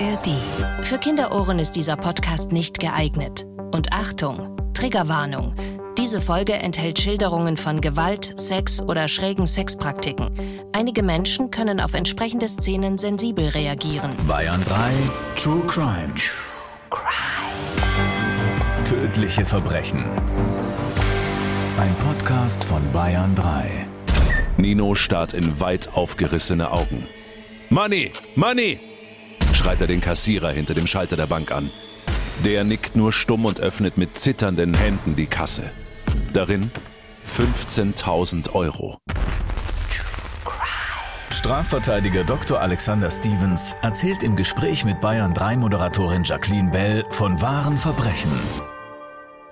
ARD. Für Kinderohren ist dieser Podcast nicht geeignet. Und Achtung, Triggerwarnung. Diese Folge enthält Schilderungen von Gewalt, Sex oder schrägen Sexpraktiken. Einige Menschen können auf entsprechende Szenen sensibel reagieren. Bayern 3 True Crime. True Crime. Tödliche Verbrechen. Ein Podcast von Bayern 3. Nino starrt in weit aufgerissene Augen. Money! Money! Schreit er den Kassierer hinter dem Schalter der Bank an. Der nickt nur stumm und öffnet mit zitternden Händen die Kasse. Darin 15.000 Euro. Strafverteidiger Dr. Alexander Stevens erzählt im Gespräch mit Bayern 3 Moderatorin Jacqueline Bell von wahren Verbrechen.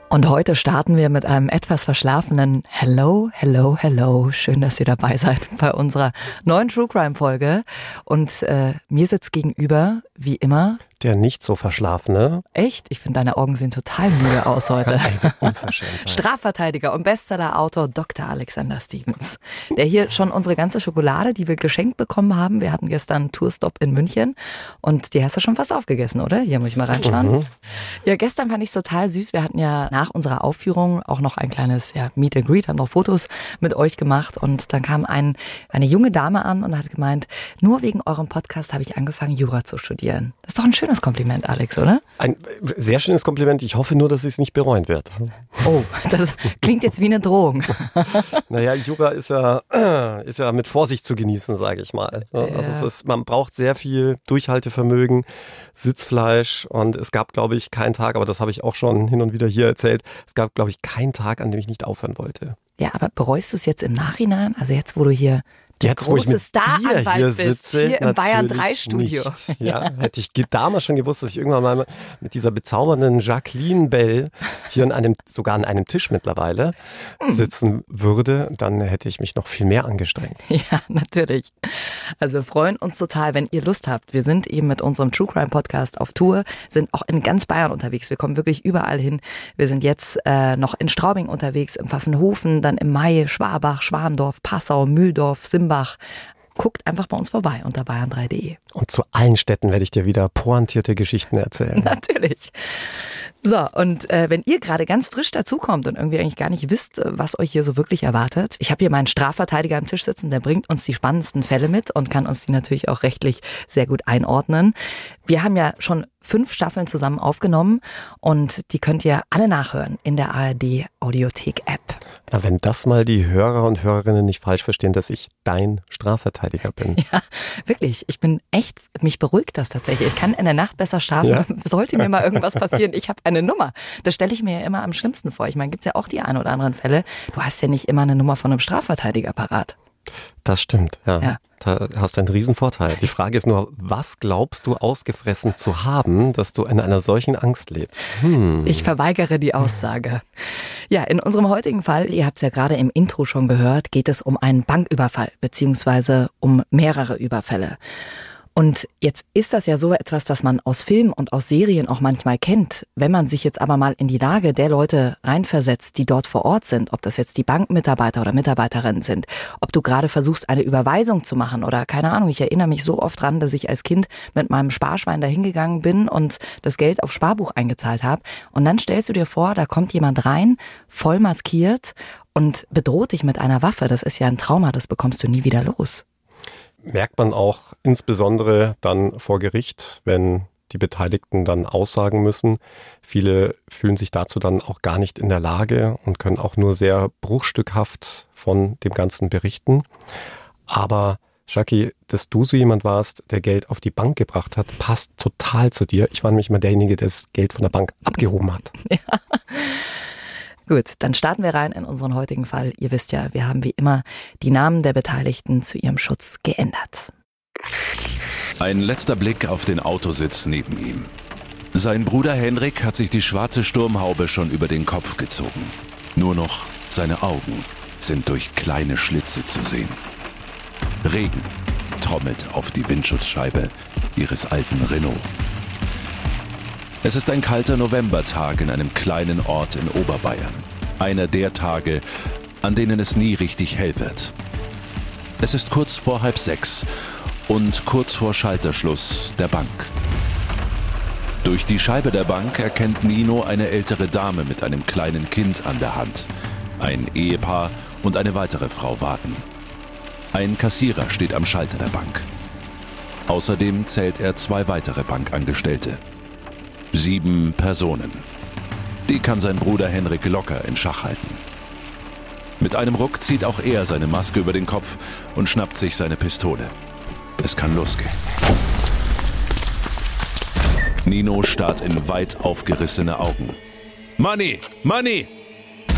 Und heute starten wir mit einem etwas verschlafenen Hello, Hello, Hello. Schön, dass ihr dabei seid bei unserer neuen True Crime Folge. Und äh, mir sitzt gegenüber, wie immer, der nicht so verschlafene. Echt? Ich finde, deine Augen sehen total müde aus heute. Strafverteidiger und Bestsellerautor Dr. Alexander Stevens, der hier schon unsere ganze Schokolade, die wir geschenkt bekommen haben. Wir hatten gestern einen Tourstop in München und die hast du schon fast aufgegessen, oder? Hier muss ich mal reinschauen. Mhm. Ja, gestern fand ich es total süß. Wir hatten ja nach unserer Aufführung auch noch ein kleines ja, Meet and Greet, haben noch Fotos mit euch gemacht und dann kam ein, eine junge Dame an und hat gemeint, nur wegen eurem Podcast habe ich angefangen, Jura zu studieren. Das ist doch ein schönes schönes Kompliment, Alex, oder? Ein sehr schönes Kompliment. Ich hoffe nur, dass es nicht bereuen wird. Oh, das klingt jetzt wie eine Drohung. naja, Yoga ist ja, ist ja mit Vorsicht zu genießen, sage ich mal. Also ist, man braucht sehr viel Durchhaltevermögen, Sitzfleisch und es gab, glaube ich, keinen Tag, aber das habe ich auch schon hin und wieder hier erzählt, es gab, glaube ich, keinen Tag, an dem ich nicht aufhören wollte. Ja, aber bereust du es jetzt im Nachhinein? Also jetzt, wo du hier Jetzt, wo ich mit dir hier sitze, hier im Bayern 3 Studio. Ja, hätte ich damals schon gewusst, dass ich irgendwann mal mit dieser bezaubernden Jacqueline Bell hier an einem, sogar an einem Tisch mittlerweile hm. sitzen würde, dann hätte ich mich noch viel mehr angestrengt. Ja, natürlich. Also wir freuen uns total, wenn ihr Lust habt. Wir sind eben mit unserem True Crime Podcast auf Tour, sind auch in ganz Bayern unterwegs. Wir kommen wirklich überall hin. Wir sind jetzt äh, noch in Straubing unterwegs, im Pfaffenhofen, dann im Mai, Schwabach, Schwandorf, Passau, Mühldorf, Simbach, Offenbach. Guckt einfach bei uns vorbei unter bayern3.de. Und zu allen Städten werde ich dir wieder pointierte Geschichten erzählen. Natürlich. So, und äh, wenn ihr gerade ganz frisch dazukommt und irgendwie eigentlich gar nicht wisst, was euch hier so wirklich erwartet, ich habe hier meinen Strafverteidiger am Tisch sitzen, der bringt uns die spannendsten Fälle mit und kann uns die natürlich auch rechtlich sehr gut einordnen. Wir haben ja schon fünf Staffeln zusammen aufgenommen und die könnt ihr alle nachhören in der ARD Audiothek App. Na, wenn das mal die Hörer und Hörerinnen nicht falsch verstehen, dass ich dein Strafverteidiger bin. Ja, wirklich. Ich bin echt, mich beruhigt das tatsächlich. Ich kann in der Nacht besser schlafen. Ja? Sollte mir mal irgendwas passieren, ich habe eine Nummer. Das stelle ich mir ja immer am schlimmsten vor. Ich meine, gibt's ja auch die ein oder anderen Fälle. Du hast ja nicht immer eine Nummer von einem Strafverteidiger parat. Das stimmt, ja. ja. Da hast du einen Riesenvorteil. Die Frage ist nur, was glaubst du ausgefressen zu haben, dass du in einer solchen Angst lebst? Hm. Ich verweigere die Aussage. Ja, in unserem heutigen Fall, ihr habt es ja gerade im Intro schon gehört, geht es um einen Banküberfall beziehungsweise um mehrere Überfälle. Und jetzt ist das ja so etwas, das man aus Filmen und aus Serien auch manchmal kennt. Wenn man sich jetzt aber mal in die Lage der Leute reinversetzt, die dort vor Ort sind, ob das jetzt die Bankmitarbeiter oder Mitarbeiterinnen sind, ob du gerade versuchst, eine Überweisung zu machen oder keine Ahnung, ich erinnere mich so oft dran, dass ich als Kind mit meinem Sparschwein dahingegangen bin und das Geld auf Sparbuch eingezahlt habe. Und dann stellst du dir vor, da kommt jemand rein, voll maskiert und bedroht dich mit einer Waffe. Das ist ja ein Trauma, das bekommst du nie wieder los merkt man auch insbesondere dann vor Gericht, wenn die Beteiligten dann aussagen müssen. Viele fühlen sich dazu dann auch gar nicht in der Lage und können auch nur sehr bruchstückhaft von dem Ganzen berichten. Aber Jackie, dass du so jemand warst, der Geld auf die Bank gebracht hat, passt total zu dir. Ich war nämlich immer derjenige, der das Geld von der Bank abgehoben hat. Ja. Gut, dann starten wir rein in unseren heutigen Fall. Ihr wisst ja, wir haben wie immer die Namen der Beteiligten zu ihrem Schutz geändert. Ein letzter Blick auf den Autositz neben ihm. Sein Bruder Henrik hat sich die schwarze Sturmhaube schon über den Kopf gezogen. Nur noch seine Augen sind durch kleine Schlitze zu sehen. Regen trommelt auf die Windschutzscheibe ihres alten Renault. Es ist ein kalter Novembertag in einem kleinen Ort in Oberbayern. Einer der Tage, an denen es nie richtig hell wird. Es ist kurz vor halb sechs und kurz vor Schalterschluss der Bank. Durch die Scheibe der Bank erkennt Nino eine ältere Dame mit einem kleinen Kind an der Hand. Ein Ehepaar und eine weitere Frau warten. Ein Kassierer steht am Schalter der Bank. Außerdem zählt er zwei weitere Bankangestellte. Sieben Personen. Die kann sein Bruder Henrik locker in Schach halten. Mit einem Ruck zieht auch er seine Maske über den Kopf und schnappt sich seine Pistole. Es kann losgehen. Nino starrt in weit aufgerissene Augen. Money! Money!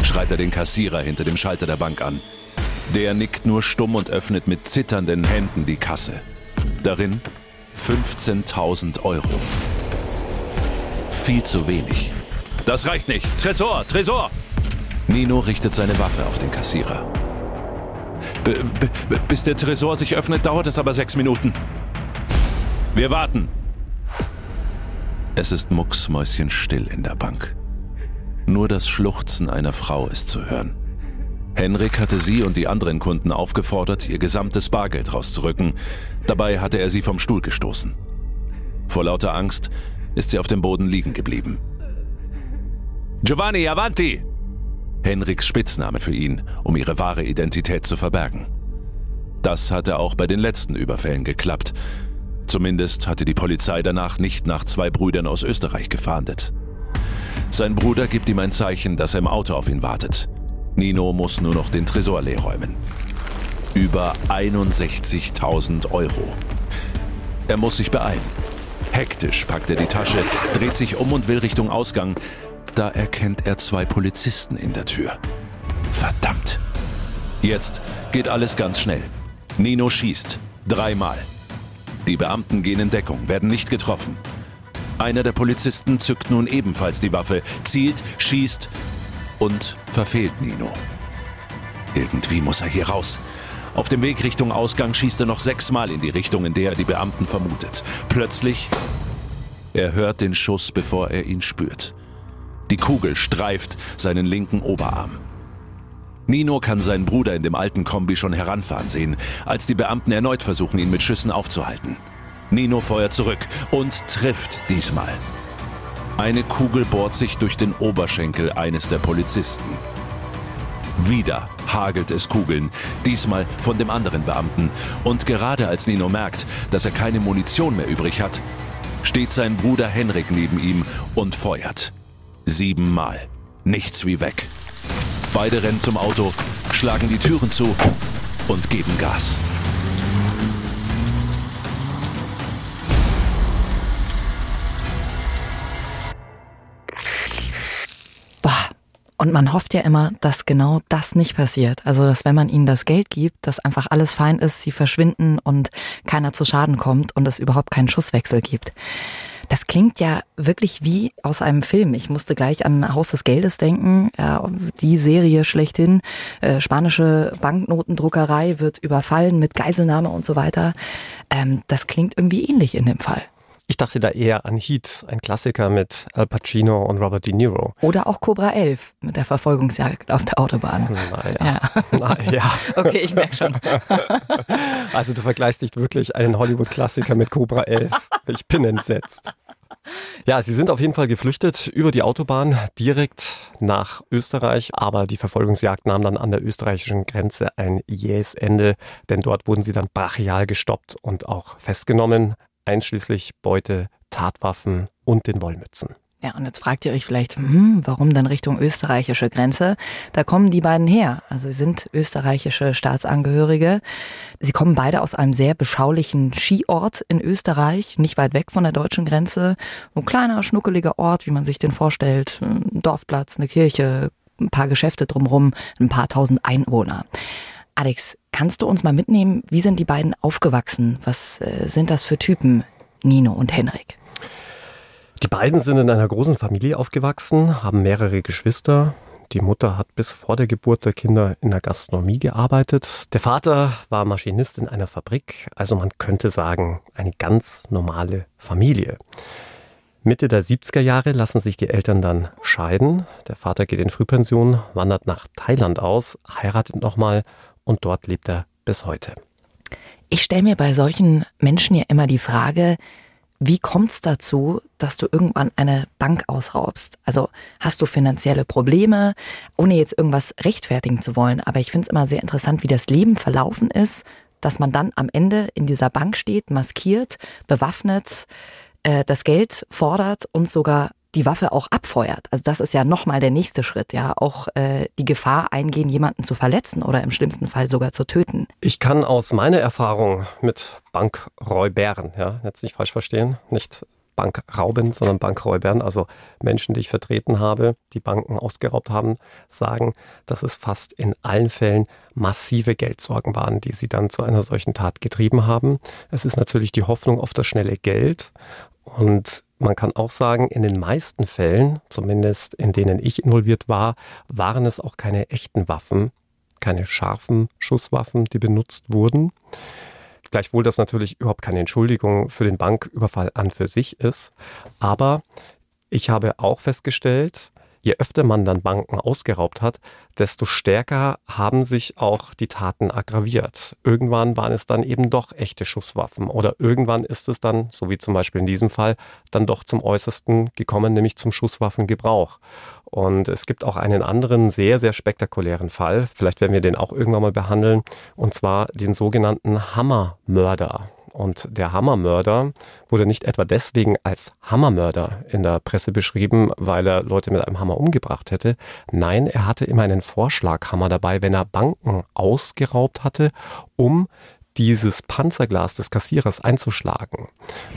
schreit er den Kassierer hinter dem Schalter der Bank an. Der nickt nur stumm und öffnet mit zitternden Händen die Kasse. Darin 15.000 Euro. Viel zu wenig. Das reicht nicht. Tresor, Tresor! Nino richtet seine Waffe auf den Kassierer. B bis der Tresor sich öffnet, dauert es aber sechs Minuten. Wir warten. Es ist mucksmäuschenstill in der Bank. Nur das Schluchzen einer Frau ist zu hören. Henrik hatte sie und die anderen Kunden aufgefordert, ihr gesamtes Bargeld rauszurücken. Dabei hatte er sie vom Stuhl gestoßen. Vor lauter Angst ist sie auf dem Boden liegen geblieben. Giovanni Avanti! Henriks Spitzname für ihn, um ihre wahre Identität zu verbergen. Das hatte auch bei den letzten Überfällen geklappt. Zumindest hatte die Polizei danach nicht nach zwei Brüdern aus Österreich gefahndet. Sein Bruder gibt ihm ein Zeichen, dass er im Auto auf ihn wartet. Nino muss nur noch den Tresor leer räumen. Über 61.000 Euro. Er muss sich beeilen. Hektisch packt er die Tasche, dreht sich um und will Richtung Ausgang. Da erkennt er zwei Polizisten in der Tür. Verdammt. Jetzt geht alles ganz schnell. Nino schießt. Dreimal. Die Beamten gehen in Deckung, werden nicht getroffen. Einer der Polizisten zückt nun ebenfalls die Waffe, zielt, schießt und verfehlt Nino. Irgendwie muss er hier raus. Auf dem Weg Richtung Ausgang schießt er noch sechsmal in die Richtung, in der er die Beamten vermutet. Plötzlich, er hört den Schuss, bevor er ihn spürt. Die Kugel streift seinen linken Oberarm. Nino kann seinen Bruder in dem alten Kombi schon heranfahren sehen, als die Beamten erneut versuchen, ihn mit Schüssen aufzuhalten. Nino feuert zurück und trifft diesmal. Eine Kugel bohrt sich durch den Oberschenkel eines der Polizisten. Wieder hagelt es Kugeln, diesmal von dem anderen Beamten. Und gerade als Nino merkt, dass er keine Munition mehr übrig hat, steht sein Bruder Henrik neben ihm und feuert. Siebenmal. Nichts wie weg. Beide rennen zum Auto, schlagen die Türen zu und geben Gas. Und man hofft ja immer, dass genau das nicht passiert. Also, dass wenn man ihnen das Geld gibt, dass einfach alles fein ist, sie verschwinden und keiner zu Schaden kommt und es überhaupt keinen Schusswechsel gibt. Das klingt ja wirklich wie aus einem Film. Ich musste gleich an Haus des Geldes denken, ja, die Serie schlechthin. Äh, spanische Banknotendruckerei wird überfallen mit Geiselnahme und so weiter. Ähm, das klingt irgendwie ähnlich in dem Fall. Ich dachte da eher an Heat, ein Klassiker mit Al Pacino und Robert De Niro. Oder auch Cobra 11 mit der Verfolgungsjagd auf der Autobahn. Naja. Ja. naja. okay, ich merke schon. also du vergleichst nicht wirklich einen Hollywood-Klassiker mit Cobra 11. Ich bin entsetzt. Ja, sie sind auf jeden Fall geflüchtet über die Autobahn direkt nach Österreich, aber die Verfolgungsjagd nahm dann an der österreichischen Grenze ein jähes Ende, denn dort wurden sie dann brachial gestoppt und auch festgenommen einschließlich Beute, Tatwaffen und den Wollmützen. Ja, und jetzt fragt ihr euch vielleicht, hm, warum denn Richtung österreichische Grenze? Da kommen die beiden her. Also sie sind österreichische Staatsangehörige. Sie kommen beide aus einem sehr beschaulichen Skiort in Österreich, nicht weit weg von der deutschen Grenze. Ein kleiner, schnuckeliger Ort, wie man sich den vorstellt. Ein Dorfplatz, eine Kirche, ein paar Geschäfte drumherum, ein paar tausend Einwohner. Alex, kannst du uns mal mitnehmen, wie sind die beiden aufgewachsen? Was äh, sind das für Typen, Nino und Henrik? Die beiden sind in einer großen Familie aufgewachsen, haben mehrere Geschwister. Die Mutter hat bis vor der Geburt der Kinder in der Gastronomie gearbeitet. Der Vater war Maschinist in einer Fabrik, also man könnte sagen, eine ganz normale Familie. Mitte der 70er Jahre lassen sich die Eltern dann scheiden. Der Vater geht in Frühpension, wandert nach Thailand aus, heiratet nochmal und dort lebt er bis heute. Ich stelle mir bei solchen Menschen ja immer die Frage, Wie kommt es dazu, dass du irgendwann eine Bank ausraubst? Also hast du finanzielle Probleme, ohne jetzt irgendwas rechtfertigen zu wollen. Aber ich finde es immer sehr interessant, wie das Leben verlaufen ist, dass man dann am Ende in dieser Bank steht, maskiert, bewaffnet, äh, das Geld fordert und sogar die Waffe auch abfeuert. Also das ist ja nochmal der nächste Schritt, ja, auch äh, die Gefahr eingehen, jemanden zu verletzen oder im schlimmsten Fall sogar zu töten. Ich kann aus meiner Erfahrung mit Bankräubern, ja, jetzt nicht falsch verstehen, nicht Bankrauben, sondern Bankräubern, also Menschen, die ich vertreten habe, die Banken ausgeraubt haben, sagen, dass es fast in allen Fällen massive Geldsorgen waren, die sie dann zu einer solchen Tat getrieben haben. Es ist natürlich die Hoffnung auf das schnelle Geld und man kann auch sagen, in den meisten Fällen, zumindest in denen ich involviert war, waren es auch keine echten Waffen, keine scharfen Schusswaffen, die benutzt wurden. Gleichwohl das natürlich überhaupt keine Entschuldigung für den Banküberfall an für sich ist. Aber ich habe auch festgestellt, je öfter man dann Banken ausgeraubt hat, desto stärker haben sich auch die Taten aggraviert. Irgendwann waren es dann eben doch echte Schusswaffen oder irgendwann ist es dann, so wie zum Beispiel in diesem Fall, dann doch zum Äußersten gekommen, nämlich zum Schusswaffengebrauch. Und es gibt auch einen anderen sehr, sehr spektakulären Fall, vielleicht werden wir den auch irgendwann mal behandeln, und zwar den sogenannten Hammermörder. Und der Hammermörder wurde nicht etwa deswegen als Hammermörder in der Presse beschrieben, weil er Leute mit einem Hammer umgebracht hätte. Nein, er hatte immer einen Vorschlaghammer dabei, wenn er Banken ausgeraubt hatte, um dieses Panzerglas des Kassierers einzuschlagen.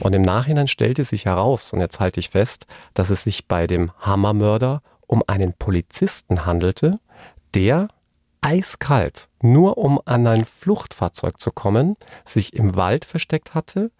Und im Nachhinein stellte sich heraus, und jetzt halte ich fest, dass es sich bei dem Hammermörder um einen Polizisten handelte, der eiskalt, nur um an ein Fluchtfahrzeug zu kommen, sich im Wald versteckt hatte,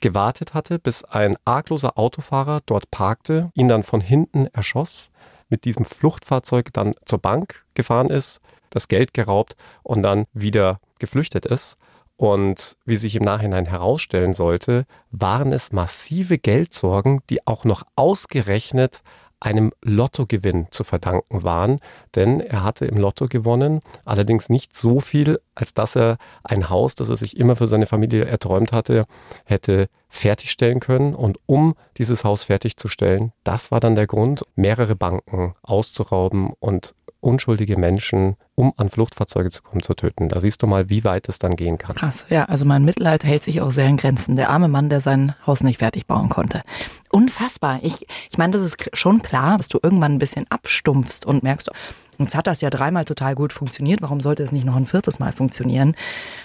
gewartet hatte, bis ein argloser Autofahrer dort parkte, ihn dann von hinten erschoss, mit diesem Fluchtfahrzeug dann zur Bank gefahren ist, das Geld geraubt und dann wieder geflüchtet ist. Und wie sich im Nachhinein herausstellen sollte, waren es massive Geldsorgen, die auch noch ausgerechnet einem Lottogewinn zu verdanken waren, denn er hatte im Lotto gewonnen, allerdings nicht so viel, als dass er ein Haus, das er sich immer für seine Familie erträumt hatte, hätte fertigstellen können. Und um dieses Haus fertigzustellen, das war dann der Grund, mehrere Banken auszurauben und unschuldige Menschen, um an Fluchtfahrzeuge zu kommen, zu töten. Da siehst du mal, wie weit es dann gehen kann. Krass, ja, also mein Mitleid hält sich auch sehr in Grenzen. Der arme Mann, der sein Haus nicht fertig bauen konnte. Unfassbar. Ich, ich meine, das ist schon klar, dass du irgendwann ein bisschen abstumpfst und merkst, Jetzt hat das ja dreimal total gut funktioniert. Warum sollte es nicht noch ein viertes Mal funktionieren?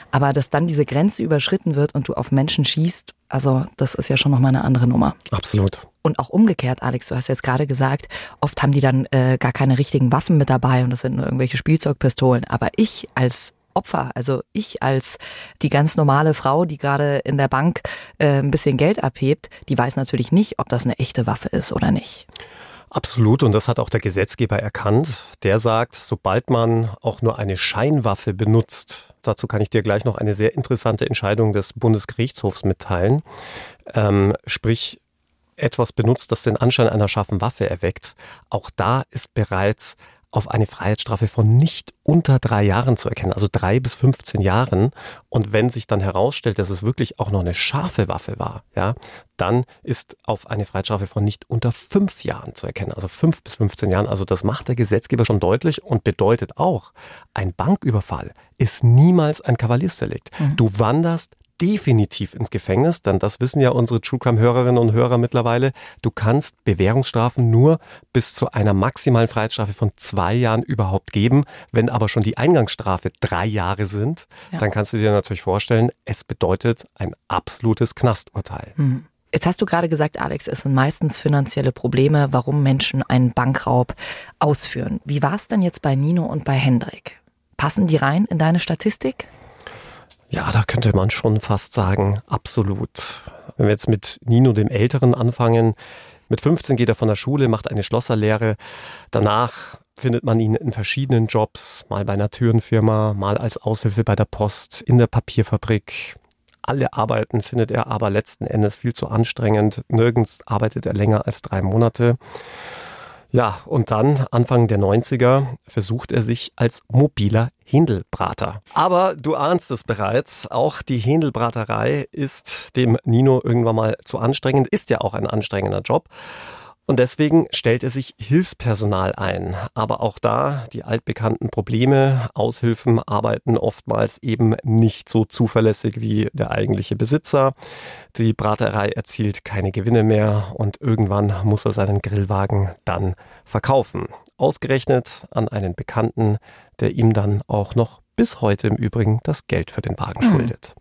Aber dass dann diese Grenze überschritten wird und du auf Menschen schießt, also das ist ja schon nochmal eine andere Nummer. Absolut. Und auch umgekehrt, Alex, du hast jetzt gerade gesagt, oft haben die dann äh, gar keine richtigen Waffen mit dabei und das sind nur irgendwelche Spielzeugpistolen. Aber ich als Opfer, also ich als die ganz normale Frau, die gerade in der Bank äh, ein bisschen Geld abhebt, die weiß natürlich nicht, ob das eine echte Waffe ist oder nicht. Absolut, und das hat auch der Gesetzgeber erkannt. Der sagt, sobald man auch nur eine Scheinwaffe benutzt, dazu kann ich dir gleich noch eine sehr interessante Entscheidung des Bundesgerichtshofs mitteilen, ähm, sprich etwas benutzt, das den Anschein einer scharfen Waffe erweckt, auch da ist bereits auf eine Freiheitsstrafe von nicht unter drei Jahren zu erkennen, also drei bis 15 Jahren. Und wenn sich dann herausstellt, dass es wirklich auch noch eine scharfe Waffe war, ja, dann ist auf eine Freiheitsstrafe von nicht unter fünf Jahren zu erkennen, also fünf bis 15 Jahren. Also das macht der Gesetzgeber schon deutlich und bedeutet auch, ein Banküberfall ist niemals ein Kavaliersdelikt. Mhm. Du wanderst definitiv ins Gefängnis, denn das wissen ja unsere True Crime Hörerinnen und Hörer mittlerweile. Du kannst Bewährungsstrafen nur bis zu einer maximalen Freiheitsstrafe von zwei Jahren überhaupt geben. Wenn aber schon die Eingangsstrafe drei Jahre sind, ja. dann kannst du dir natürlich vorstellen, es bedeutet ein absolutes Knasturteil. Hm. Jetzt hast du gerade gesagt, Alex, es sind meistens finanzielle Probleme, warum Menschen einen Bankraub ausführen. Wie war es denn jetzt bei Nino und bei Hendrik? Passen die rein in deine Statistik? Ja, da könnte man schon fast sagen, absolut. Wenn wir jetzt mit Nino dem Älteren anfangen, mit 15 geht er von der Schule, macht eine Schlosserlehre. Danach findet man ihn in verschiedenen Jobs, mal bei einer Türenfirma, mal als Aushilfe bei der Post, in der Papierfabrik. Alle Arbeiten findet er aber letzten Endes viel zu anstrengend. Nirgends arbeitet er länger als drei Monate. Ja, und dann, Anfang der 90er, versucht er sich als mobiler Händelbrater. Aber du ahnst es bereits, auch die Händelbraterei ist dem Nino irgendwann mal zu anstrengend, ist ja auch ein anstrengender Job. Und deswegen stellt er sich Hilfspersonal ein. Aber auch da die altbekannten Probleme. Aushilfen arbeiten oftmals eben nicht so zuverlässig wie der eigentliche Besitzer. Die Braterei erzielt keine Gewinne mehr und irgendwann muss er seinen Grillwagen dann verkaufen. Ausgerechnet an einen Bekannten, der ihm dann auch noch bis heute im Übrigen das Geld für den Wagen hm. schuldet.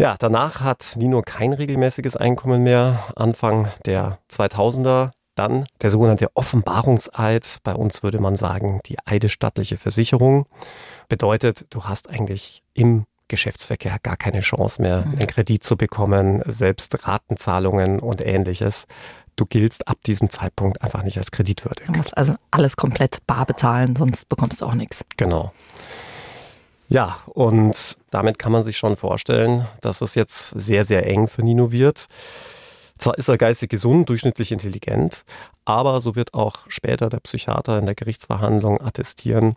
Ja, danach hat Nino kein regelmäßiges Einkommen mehr. Anfang der 2000er dann der sogenannte Offenbarungseid. Bei uns würde man sagen, die eidesstattliche Versicherung. Bedeutet, du hast eigentlich im Geschäftsverkehr gar keine Chance mehr, mhm. einen Kredit zu bekommen, selbst Ratenzahlungen und ähnliches. Du giltst ab diesem Zeitpunkt einfach nicht als kreditwürdig. Du musst also alles komplett bar bezahlen, sonst bekommst du auch nichts. Genau. Ja, und damit kann man sich schon vorstellen, dass es jetzt sehr, sehr eng für Nino wird. Zwar ist er geistig gesund, durchschnittlich intelligent, aber so wird auch später der Psychiater in der Gerichtsverhandlung attestieren,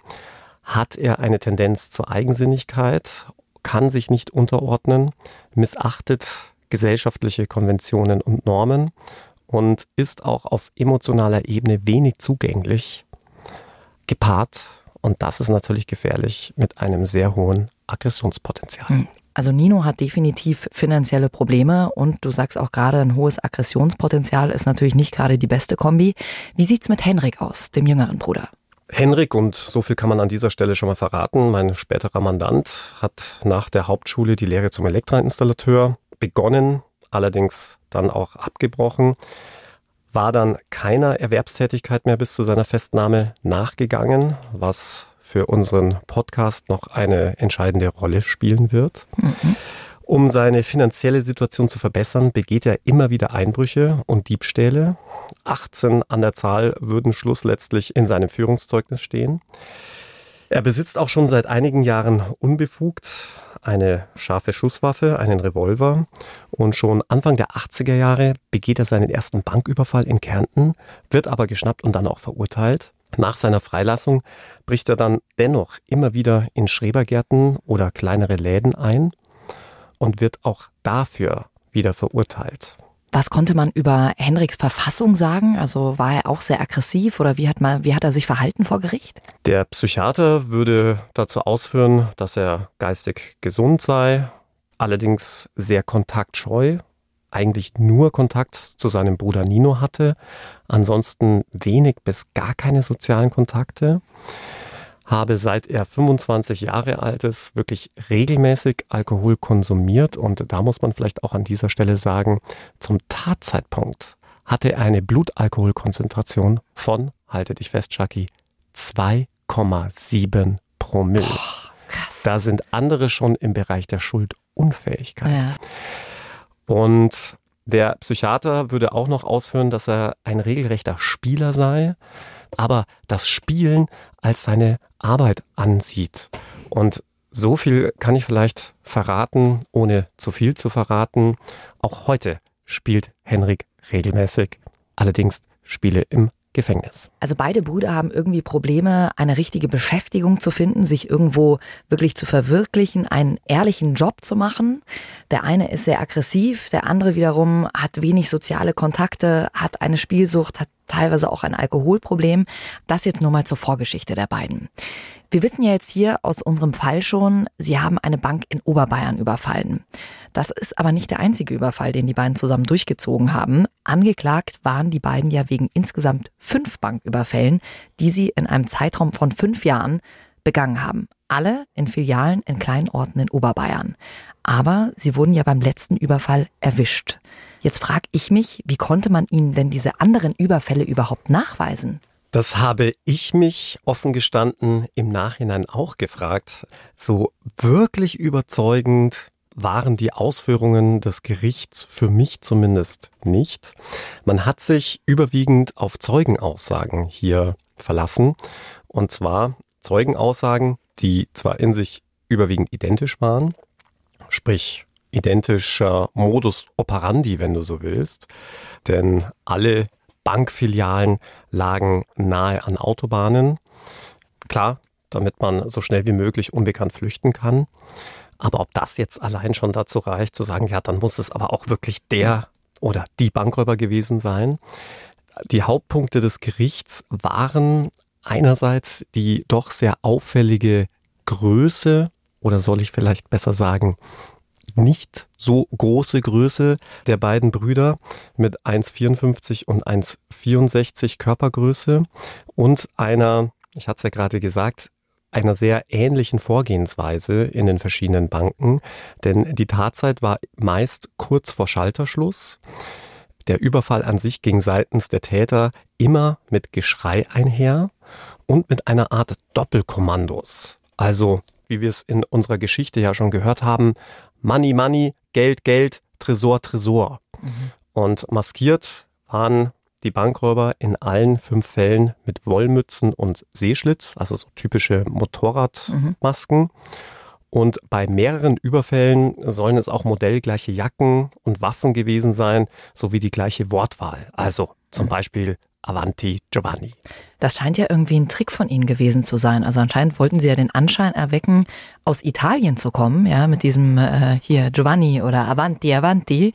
hat er eine Tendenz zur Eigensinnigkeit, kann sich nicht unterordnen, missachtet gesellschaftliche Konventionen und Normen und ist auch auf emotionaler Ebene wenig zugänglich, gepaart und das ist natürlich gefährlich mit einem sehr hohen Aggressionspotenzial. Hm. Also Nino hat definitiv finanzielle Probleme und du sagst auch gerade, ein hohes Aggressionspotenzial ist natürlich nicht gerade die beste Kombi. Wie sieht's mit Henrik aus, dem jüngeren Bruder? Henrik, und so viel kann man an dieser Stelle schon mal verraten, mein späterer Mandant hat nach der Hauptschule die Lehre zum Elektroinstallateur begonnen, allerdings dann auch abgebrochen war dann keiner Erwerbstätigkeit mehr bis zu seiner Festnahme nachgegangen, was für unseren Podcast noch eine entscheidende Rolle spielen wird. Mhm. Um seine finanzielle Situation zu verbessern, begeht er immer wieder Einbrüche und Diebstähle. 18 an der Zahl würden schlussletztlich in seinem Führungszeugnis stehen. Er besitzt auch schon seit einigen Jahren unbefugt eine scharfe Schusswaffe, einen Revolver. Und schon Anfang der 80er Jahre begeht er seinen ersten Banküberfall in Kärnten, wird aber geschnappt und dann auch verurteilt. Nach seiner Freilassung bricht er dann dennoch immer wieder in Schrebergärten oder kleinere Läden ein und wird auch dafür wieder verurteilt. Was konnte man über Henriks Verfassung sagen? Also war er auch sehr aggressiv oder wie hat, man, wie hat er sich verhalten vor Gericht? Der Psychiater würde dazu ausführen, dass er geistig gesund sei, allerdings sehr kontaktscheu, eigentlich nur Kontakt zu seinem Bruder Nino hatte, ansonsten wenig bis gar keine sozialen Kontakte habe seit er 25 Jahre alt ist wirklich regelmäßig Alkohol konsumiert und da muss man vielleicht auch an dieser Stelle sagen, zum Tatzeitpunkt hatte er eine Blutalkoholkonzentration von, halte dich fest, Chucky, 2,7 Promille. da sind andere schon im Bereich der Schuldunfähigkeit. Ja. Und der Psychiater würde auch noch ausführen, dass er ein regelrechter Spieler sei, aber das Spielen als seine Arbeit ansieht. Und so viel kann ich vielleicht verraten, ohne zu viel zu verraten. Auch heute spielt Henrik regelmäßig, allerdings Spiele im Gefängnis. Also beide Brüder haben irgendwie Probleme, eine richtige Beschäftigung zu finden, sich irgendwo wirklich zu verwirklichen, einen ehrlichen Job zu machen. Der eine ist sehr aggressiv, der andere wiederum hat wenig soziale Kontakte, hat eine Spielsucht, hat teilweise auch ein Alkoholproblem. Das jetzt nur mal zur Vorgeschichte der beiden. Wir wissen ja jetzt hier aus unserem Fall schon, sie haben eine Bank in Oberbayern überfallen. Das ist aber nicht der einzige Überfall, den die beiden zusammen durchgezogen haben. Angeklagt waren die beiden ja wegen insgesamt fünf Banküberfällen, die sie in einem Zeitraum von fünf Jahren begangen haben. Alle in Filialen in kleinen Orten in Oberbayern. Aber sie wurden ja beim letzten Überfall erwischt. Jetzt frage ich mich, wie konnte man ihnen denn diese anderen Überfälle überhaupt nachweisen? Das habe ich mich offen gestanden im Nachhinein auch gefragt. So wirklich überzeugend waren die Ausführungen des Gerichts für mich zumindest nicht. Man hat sich überwiegend auf Zeugenaussagen hier verlassen. Und zwar Zeugenaussagen, die zwar in sich überwiegend identisch waren, sprich identischer Modus operandi, wenn du so willst, denn alle Bankfilialen lagen nahe an Autobahnen. Klar, damit man so schnell wie möglich unbekannt flüchten kann. Aber ob das jetzt allein schon dazu reicht, zu sagen, ja, dann muss es aber auch wirklich der oder die Bankräuber gewesen sein. Die Hauptpunkte des Gerichts waren einerseits die doch sehr auffällige Größe oder soll ich vielleicht besser sagen, nicht so große Größe der beiden Brüder mit 1,54 und 1,64 Körpergröße und einer, ich hatte es ja gerade gesagt, einer sehr ähnlichen Vorgehensweise in den verschiedenen Banken, denn die Tatzeit war meist kurz vor Schalterschluss. Der Überfall an sich ging seitens der Täter immer mit Geschrei einher und mit einer Art Doppelkommandos. Also, wie wir es in unserer Geschichte ja schon gehört haben, Money, Money, Geld, Geld, Tresor, Tresor. Mhm. Und maskiert waren die Bankräuber in allen fünf Fällen mit Wollmützen und Seeschlitz, also so typische Motorradmasken. Mhm. Und bei mehreren Überfällen sollen es auch modellgleiche Jacken und Waffen gewesen sein, sowie die gleiche Wortwahl. Also zum Beispiel Avanti Giovanni. Das scheint ja irgendwie ein Trick von Ihnen gewesen zu sein. Also anscheinend wollten Sie ja den Anschein erwecken, aus Italien zu kommen, ja, mit diesem äh, hier Giovanni oder Avanti, Avanti.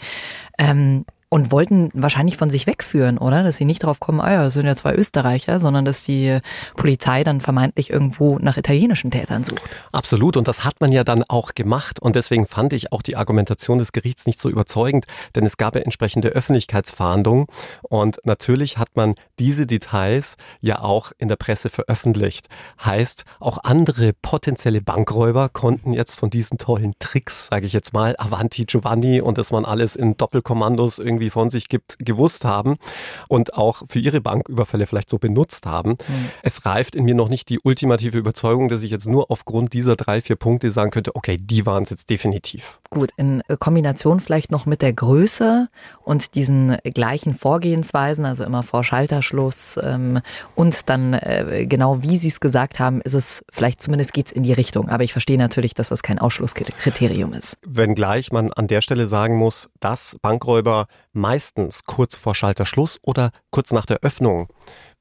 Ähm, und wollten wahrscheinlich von sich wegführen, oder? Dass sie nicht darauf kommen, ah ja, das sind ja zwei Österreicher, sondern dass die Polizei dann vermeintlich irgendwo nach italienischen Tätern sucht. Absolut. Und das hat man ja dann auch gemacht. Und deswegen fand ich auch die Argumentation des Gerichts nicht so überzeugend, denn es gab ja entsprechende Öffentlichkeitsfahndungen. Und natürlich hat man diese Details ja auch in der Presse veröffentlicht. Heißt, auch andere potenzielle Bankräuber konnten jetzt von diesen tollen Tricks, sage ich jetzt mal, Avanti Giovanni und dass man alles in Doppelkommandos irgendwie irgendwie von sich gibt, gewusst haben und auch für ihre Banküberfälle vielleicht so benutzt haben. Mhm. Es reift in mir noch nicht die ultimative Überzeugung, dass ich jetzt nur aufgrund dieser drei, vier Punkte sagen könnte, okay, die waren es jetzt definitiv. Gut, in Kombination vielleicht noch mit der Größe und diesen gleichen Vorgehensweisen, also immer vor Schalterschluss ähm, und dann äh, genau wie Sie es gesagt haben, ist es vielleicht zumindest geht es in die Richtung. Aber ich verstehe natürlich, dass das kein Ausschlusskriterium ist. Wenngleich man an der Stelle sagen muss, dass Bankräuber meistens kurz vor Schalterschluss oder kurz nach der Öffnung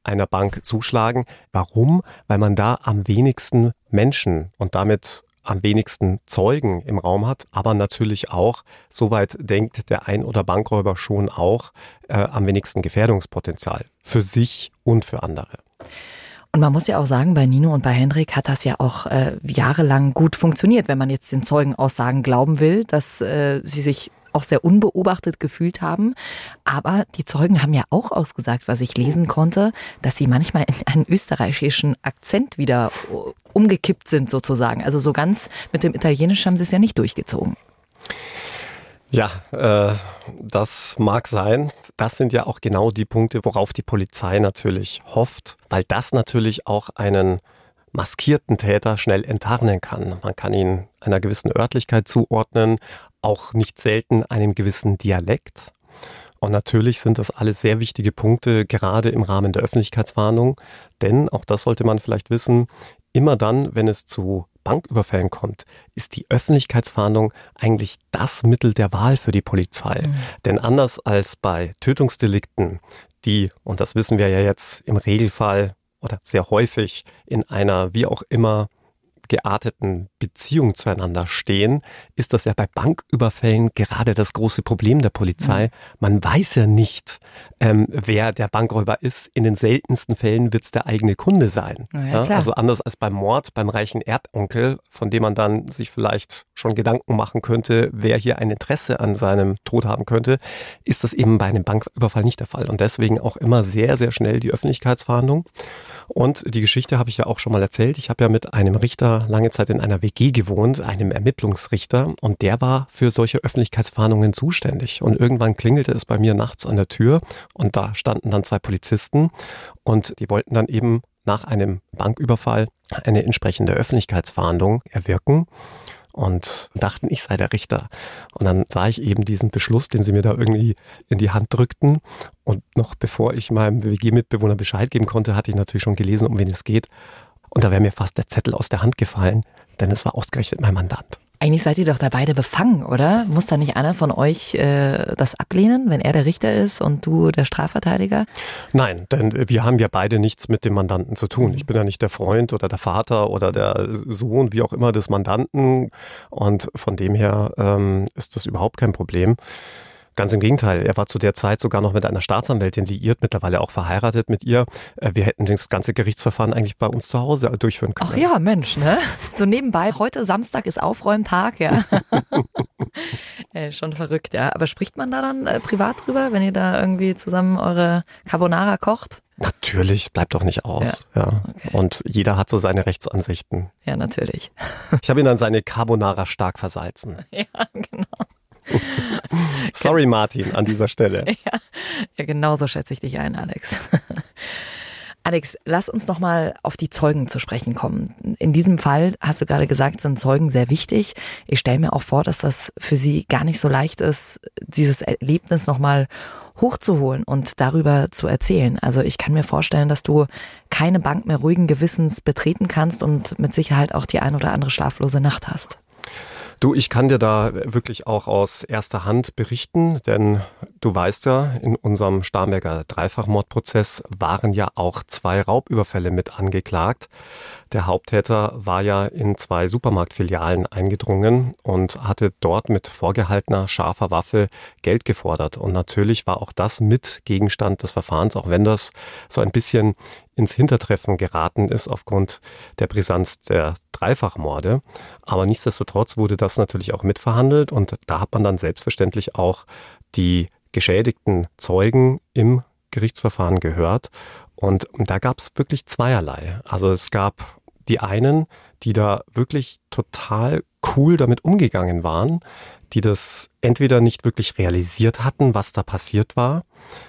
einer Bank zuschlagen. Warum? Weil man da am wenigsten Menschen und damit am wenigsten Zeugen im Raum hat, aber natürlich auch, soweit denkt der Ein- oder Bankräuber schon auch, äh, am wenigsten Gefährdungspotenzial für sich und für andere. Und man muss ja auch sagen, bei Nino und bei Hendrik hat das ja auch äh, jahrelang gut funktioniert, wenn man jetzt den Zeugenaussagen glauben will, dass äh, sie sich auch sehr unbeobachtet gefühlt haben. Aber die Zeugen haben ja auch ausgesagt, was ich lesen konnte, dass sie manchmal in einen österreichischen Akzent wieder umgekippt sind sozusagen. Also so ganz mit dem Italienisch haben sie es ja nicht durchgezogen. Ja, äh, das mag sein. Das sind ja auch genau die Punkte, worauf die Polizei natürlich hofft, weil das natürlich auch einen maskierten Täter schnell enttarnen kann. Man kann ihn einer gewissen Örtlichkeit zuordnen, auch nicht selten einem gewissen Dialekt. Und natürlich sind das alles sehr wichtige Punkte, gerade im Rahmen der Öffentlichkeitswarnung. Denn, auch das sollte man vielleicht wissen, immer dann, wenn es zu Banküberfällen kommt, ist die Öffentlichkeitsfahndung eigentlich das Mittel der Wahl für die Polizei. Mhm. Denn anders als bei Tötungsdelikten, die, und das wissen wir ja jetzt im Regelfall oder sehr häufig in einer wie auch immer gearteten Beziehung zueinander stehen, ist das ja bei Banküberfällen gerade das große Problem der Polizei. Mhm. Man weiß ja nicht, ähm, wer der Bankräuber ist. In den seltensten Fällen wird es der eigene Kunde sein. Ja, ja, also anders als beim Mord beim reichen Erbonkel, von dem man dann sich vielleicht schon Gedanken machen könnte, wer hier ein Interesse an seinem Tod haben könnte, ist das eben bei einem Banküberfall nicht der Fall. Und deswegen auch immer sehr, sehr schnell die Öffentlichkeitsverhandlung. Und die Geschichte habe ich ja auch schon mal erzählt. Ich habe ja mit einem Richter lange Zeit in einer WG gewohnt, einem Ermittlungsrichter, und der war für solche Öffentlichkeitsfahndungen zuständig. Und irgendwann klingelte es bei mir nachts an der Tür und da standen dann zwei Polizisten und die wollten dann eben nach einem Banküberfall eine entsprechende Öffentlichkeitsfahndung erwirken und dachten, ich sei der Richter. Und dann sah ich eben diesen Beschluss, den sie mir da irgendwie in die Hand drückten. Und noch bevor ich meinem WG-Mitbewohner Bescheid geben konnte, hatte ich natürlich schon gelesen, um wen es geht. Und da wäre mir fast der Zettel aus der Hand gefallen, denn es war ausgerechnet mein Mandant. Eigentlich seid ihr doch da beide befangen, oder? Muss da nicht einer von euch äh, das ablehnen, wenn er der Richter ist und du der Strafverteidiger? Nein, denn wir haben ja beide nichts mit dem Mandanten zu tun. Ich bin ja nicht der Freund oder der Vater oder der Sohn, wie auch immer, des Mandanten. Und von dem her ähm, ist das überhaupt kein Problem. Ganz im Gegenteil, er war zu der Zeit sogar noch mit einer Staatsanwältin liiert, mittlerweile auch verheiratet mit ihr. Äh, wir hätten das ganze Gerichtsverfahren eigentlich bei uns zu Hause durchführen können. Ach ja, Mensch, ne? So nebenbei, heute Samstag ist Aufräumtag, ja. äh, schon verrückt, ja. Aber spricht man da dann äh, privat drüber, wenn ihr da irgendwie zusammen eure Carbonara kocht? Natürlich, bleibt doch nicht aus. Ja. ja. Okay. Und jeder hat so seine Rechtsansichten. Ja, natürlich. Ich habe ihn dann seine Carbonara stark versalzen. Ja, genau. Sorry, Martin, an dieser Stelle. Ja, ja genau so schätze ich dich ein, Alex. Alex, lass uns noch mal auf die Zeugen zu sprechen kommen. In diesem Fall hast du gerade gesagt, sind Zeugen sehr wichtig. Ich stelle mir auch vor, dass das für sie gar nicht so leicht ist, dieses Erlebnis noch mal hochzuholen und darüber zu erzählen. Also ich kann mir vorstellen, dass du keine Bank mehr ruhigen Gewissens betreten kannst und mit Sicherheit auch die ein oder andere schlaflose Nacht hast. Du, ich kann dir da wirklich auch aus erster Hand berichten, denn du weißt ja, in unserem Starnberger Dreifachmordprozess waren ja auch zwei Raubüberfälle mit angeklagt. Der Haupttäter war ja in zwei Supermarktfilialen eingedrungen und hatte dort mit vorgehaltener scharfer Waffe Geld gefordert. Und natürlich war auch das mit Gegenstand des Verfahrens, auch wenn das so ein bisschen ins Hintertreffen geraten ist aufgrund der Brisanz der Dreifachmorde. Aber nichtsdestotrotz wurde das natürlich auch mitverhandelt und da hat man dann selbstverständlich auch die geschädigten Zeugen im Gerichtsverfahren gehört. Und da gab es wirklich zweierlei. Also es gab die einen, die da wirklich total cool damit umgegangen waren, die das entweder nicht wirklich realisiert hatten, was da passiert war,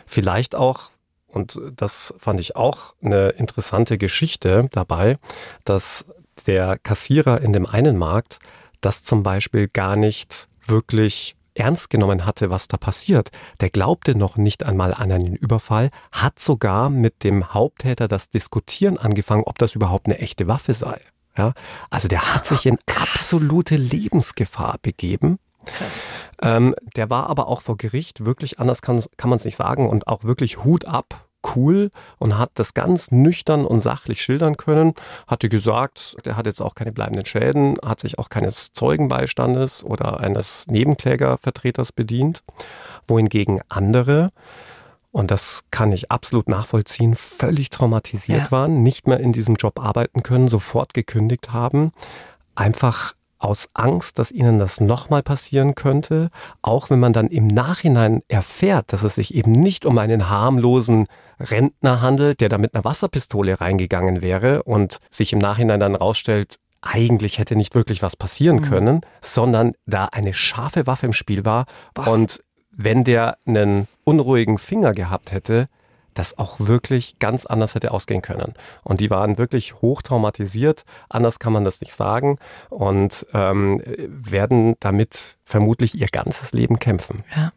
vielleicht auch und das fand ich auch eine interessante Geschichte dabei, dass der Kassierer in dem einen Markt das zum Beispiel gar nicht wirklich ernst genommen hatte, was da passiert. Der glaubte noch nicht einmal an einen Überfall, hat sogar mit dem Haupttäter das Diskutieren angefangen, ob das überhaupt eine echte Waffe sei. Ja, also der hat sich in absolute Lebensgefahr begeben Krass. Ähm, der war aber auch vor Gericht wirklich, anders kann, kann man es nicht sagen, und auch wirklich Hut ab cool und hat das ganz nüchtern und sachlich schildern können. Hatte gesagt, er hat jetzt auch keine bleibenden Schäden, hat sich auch keines Zeugenbeistandes oder eines Nebenklägervertreters bedient. Wohingegen andere, und das kann ich absolut nachvollziehen, völlig traumatisiert ja. waren, nicht mehr in diesem Job arbeiten können, sofort gekündigt haben, einfach aus Angst, dass ihnen das nochmal passieren könnte, auch wenn man dann im Nachhinein erfährt, dass es sich eben nicht um einen harmlosen Rentner handelt, der da mit einer Wasserpistole reingegangen wäre und sich im Nachhinein dann rausstellt, eigentlich hätte nicht wirklich was passieren mhm. können, sondern da eine scharfe Waffe im Spiel war Boah. und wenn der einen unruhigen Finger gehabt hätte, das auch wirklich ganz anders hätte ausgehen können. Und die waren wirklich hoch traumatisiert, anders kann man das nicht sagen, und ähm, werden damit vermutlich ihr ganzes Leben kämpfen. Ja.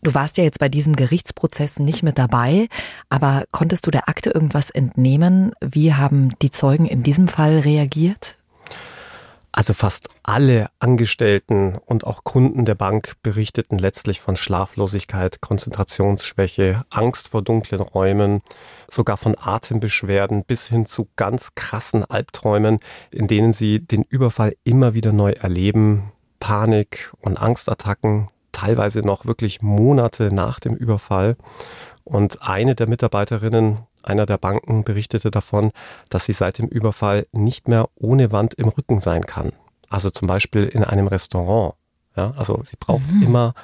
Du warst ja jetzt bei diesem Gerichtsprozess nicht mit dabei, aber konntest du der Akte irgendwas entnehmen? Wie haben die Zeugen in diesem Fall reagiert? Also fast alle Angestellten und auch Kunden der Bank berichteten letztlich von Schlaflosigkeit, Konzentrationsschwäche, Angst vor dunklen Räumen, sogar von Atembeschwerden bis hin zu ganz krassen Albträumen, in denen sie den Überfall immer wieder neu erleben, Panik und Angstattacken, teilweise noch wirklich Monate nach dem Überfall. Und eine der Mitarbeiterinnen einer der Banken berichtete davon, dass sie seit dem Überfall nicht mehr ohne Wand im Rücken sein kann. Also zum Beispiel in einem Restaurant. Ja, also sie braucht mhm. immer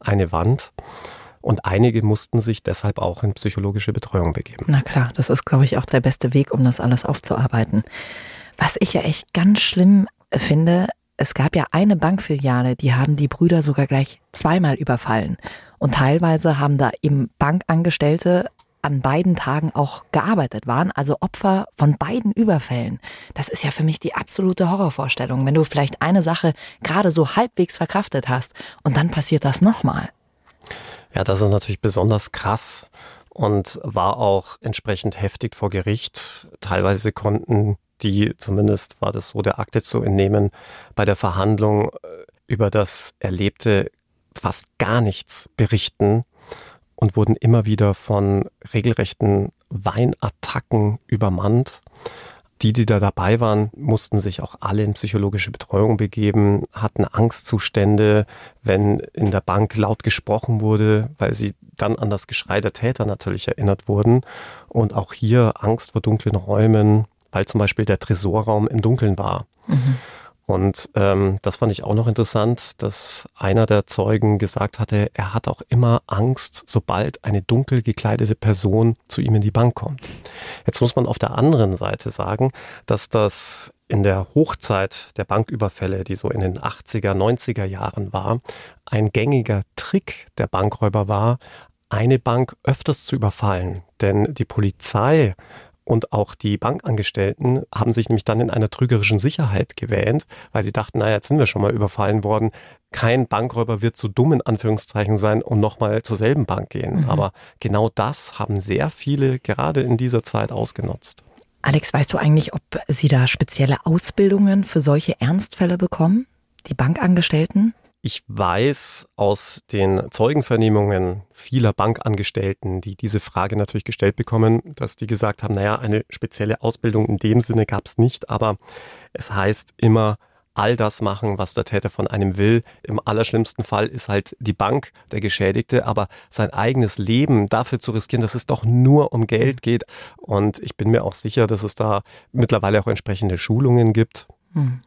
eine Wand. Und einige mussten sich deshalb auch in psychologische Betreuung begeben. Na klar, das ist, glaube ich, auch der beste Weg, um das alles aufzuarbeiten. Was ich ja echt ganz schlimm finde, es gab ja eine Bankfiliale, die haben die Brüder sogar gleich zweimal überfallen. Und teilweise haben da eben Bankangestellte an beiden Tagen auch gearbeitet waren, also Opfer von beiden Überfällen. Das ist ja für mich die absolute Horrorvorstellung, wenn du vielleicht eine Sache gerade so halbwegs verkraftet hast und dann passiert das nochmal. Ja, das ist natürlich besonders krass und war auch entsprechend heftig vor Gericht. Teilweise konnten die, zumindest war das so der Akte zu entnehmen, bei der Verhandlung äh, über das Erlebte fast gar nichts berichten und wurden immer wieder von regelrechten Weinattacken übermannt. Die, die da dabei waren, mussten sich auch alle in psychologische Betreuung begeben, hatten Angstzustände, wenn in der Bank laut gesprochen wurde, weil sie dann an das Geschrei der Täter natürlich erinnert wurden. Und auch hier Angst vor dunklen Räumen, weil zum Beispiel der Tresorraum im Dunkeln war. Mhm. Und ähm, das fand ich auch noch interessant, dass einer der Zeugen gesagt hatte, er hat auch immer Angst, sobald eine dunkel gekleidete Person zu ihm in die Bank kommt. Jetzt muss man auf der anderen Seite sagen, dass das in der Hochzeit der Banküberfälle, die so in den 80er, 90er Jahren war, ein gängiger Trick der Bankräuber war, eine Bank öfters zu überfallen. Denn die Polizei und auch die Bankangestellten haben sich nämlich dann in einer trügerischen Sicherheit gewähnt, weil sie dachten, naja, jetzt sind wir schon mal überfallen worden. Kein Bankräuber wird so dumm in Anführungszeichen sein und nochmal zur selben Bank gehen. Mhm. Aber genau das haben sehr viele gerade in dieser Zeit ausgenutzt. Alex, weißt du eigentlich, ob Sie da spezielle Ausbildungen für solche Ernstfälle bekommen? Die Bankangestellten? Ich weiß aus den Zeugenvernehmungen vieler Bankangestellten, die diese Frage natürlich gestellt bekommen, dass die gesagt haben, naja, eine spezielle Ausbildung in dem Sinne gab es nicht, aber es heißt immer, all das machen, was der Täter von einem will. Im allerschlimmsten Fall ist halt die Bank der Geschädigte, aber sein eigenes Leben dafür zu riskieren, dass es doch nur um Geld geht. Und ich bin mir auch sicher, dass es da mittlerweile auch entsprechende Schulungen gibt.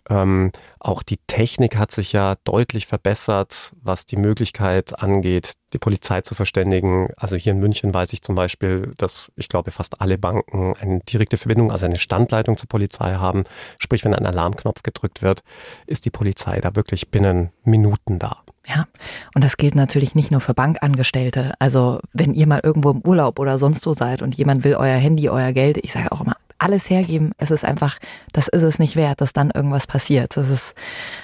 Ähm, auch die Technik hat sich ja deutlich verbessert, was die Möglichkeit angeht, die Polizei zu verständigen. Also hier in München weiß ich zum Beispiel, dass ich glaube fast alle Banken eine direkte Verbindung, also eine Standleitung zur Polizei haben. Sprich, wenn ein Alarmknopf gedrückt wird, ist die Polizei da wirklich binnen Minuten da. Ja, und das gilt natürlich nicht nur für Bankangestellte. Also wenn ihr mal irgendwo im Urlaub oder sonst wo seid und jemand will euer Handy, euer Geld, ich sage auch immer, alles hergeben. Es ist einfach, das ist es nicht wert, dass dann irgendwas passiert. Das ist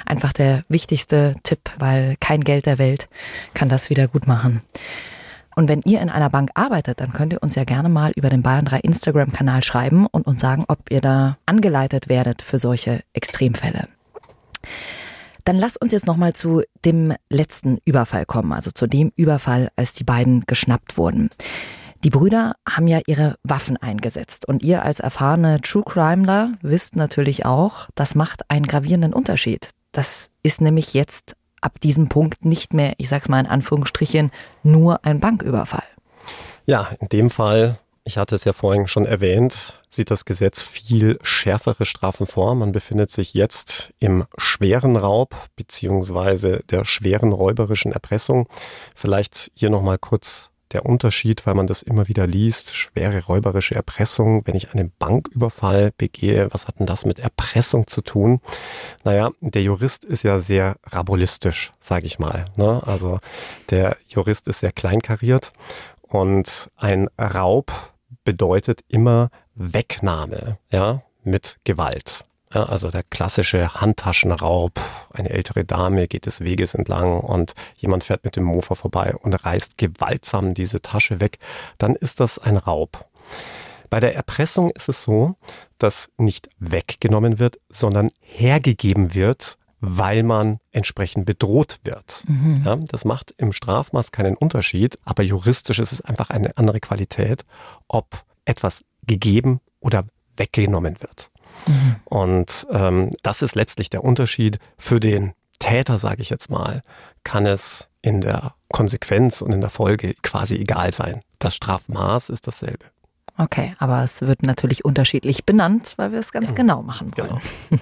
einfach der wichtigste Tipp, weil kein Geld der Welt kann das wieder gut machen. Und wenn ihr in einer Bank arbeitet, dann könnt ihr uns ja gerne mal über den Bayern 3 Instagram-Kanal schreiben und uns sagen, ob ihr da angeleitet werdet für solche Extremfälle. Dann lasst uns jetzt nochmal zu dem letzten Überfall kommen, also zu dem Überfall, als die beiden geschnappt wurden. Die Brüder haben ja ihre Waffen eingesetzt und ihr als erfahrene True Crimeler wisst natürlich auch, das macht einen gravierenden Unterschied. Das ist nämlich jetzt ab diesem Punkt nicht mehr, ich sag's mal in Anführungsstrichen, nur ein Banküberfall. Ja, in dem Fall, ich hatte es ja vorhin schon erwähnt, sieht das Gesetz viel schärfere Strafen vor. Man befindet sich jetzt im schweren Raub beziehungsweise der schweren räuberischen Erpressung. Vielleicht hier nochmal kurz der Unterschied, weil man das immer wieder liest, schwere räuberische Erpressung, wenn ich einen Banküberfall begehe, was hat denn das mit Erpressung zu tun? Naja, der Jurist ist ja sehr rabulistisch, sage ich mal. Ne? Also der Jurist ist sehr kleinkariert und ein Raub bedeutet immer Wegnahme, ja, mit Gewalt. Also der klassische Handtaschenraub. Eine ältere Dame geht des Weges entlang und jemand fährt mit dem Mofa vorbei und reißt gewaltsam diese Tasche weg. Dann ist das ein Raub. Bei der Erpressung ist es so, dass nicht weggenommen wird, sondern hergegeben wird, weil man entsprechend bedroht wird. Mhm. Ja, das macht im Strafmaß keinen Unterschied, aber juristisch ist es einfach eine andere Qualität, ob etwas gegeben oder weggenommen wird. Mhm. Und ähm, das ist letztlich der Unterschied. Für den Täter, sage ich jetzt mal, kann es in der Konsequenz und in der Folge quasi egal sein. Das Strafmaß ist dasselbe. Okay, aber es wird natürlich unterschiedlich benannt, weil wir es ganz mhm. genau machen wollen. Genau.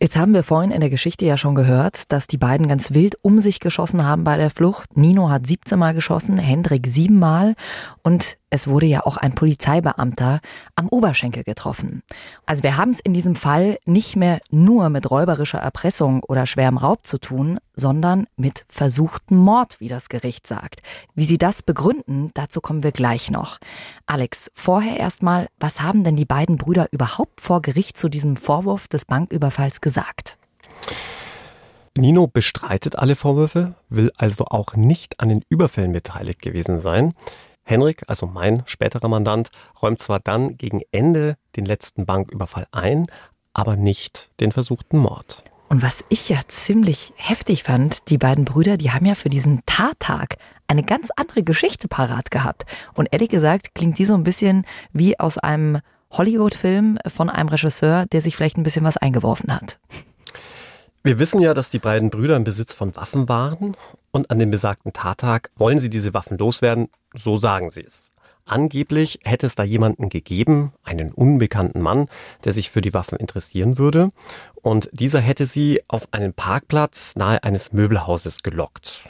Jetzt haben wir vorhin in der Geschichte ja schon gehört, dass die beiden ganz wild um sich geschossen haben bei der Flucht. Nino hat 17 Mal geschossen, Hendrik 7 Mal und es wurde ja auch ein Polizeibeamter am Oberschenkel getroffen. Also wir haben es in diesem Fall nicht mehr nur mit räuberischer Erpressung oder schwerem Raub zu tun, sondern mit versuchten Mord, wie das Gericht sagt. Wie sie das begründen, dazu kommen wir gleich noch. Alex, vorher erstmal, was haben denn die beiden Brüder überhaupt vor Gericht zu diesem Vorwurf des Banküberfalls gesagt? Nino bestreitet alle Vorwürfe, will also auch nicht an den Überfällen beteiligt gewesen sein. Henrik, also mein späterer Mandant, räumt zwar dann gegen Ende den letzten Banküberfall ein, aber nicht den versuchten Mord. Und was ich ja ziemlich heftig fand, die beiden Brüder, die haben ja für diesen Tattag eine ganz andere Geschichte parat gehabt. Und ehrlich gesagt klingt die so ein bisschen wie aus einem Hollywood-Film von einem Regisseur, der sich vielleicht ein bisschen was eingeworfen hat. Wir wissen ja, dass die beiden Brüder im Besitz von Waffen waren und an dem besagten Tattag wollen sie diese Waffen loswerden, so sagen sie es. Angeblich hätte es da jemanden gegeben, einen unbekannten Mann, der sich für die Waffen interessieren würde. Und dieser hätte sie auf einen Parkplatz nahe eines Möbelhauses gelockt.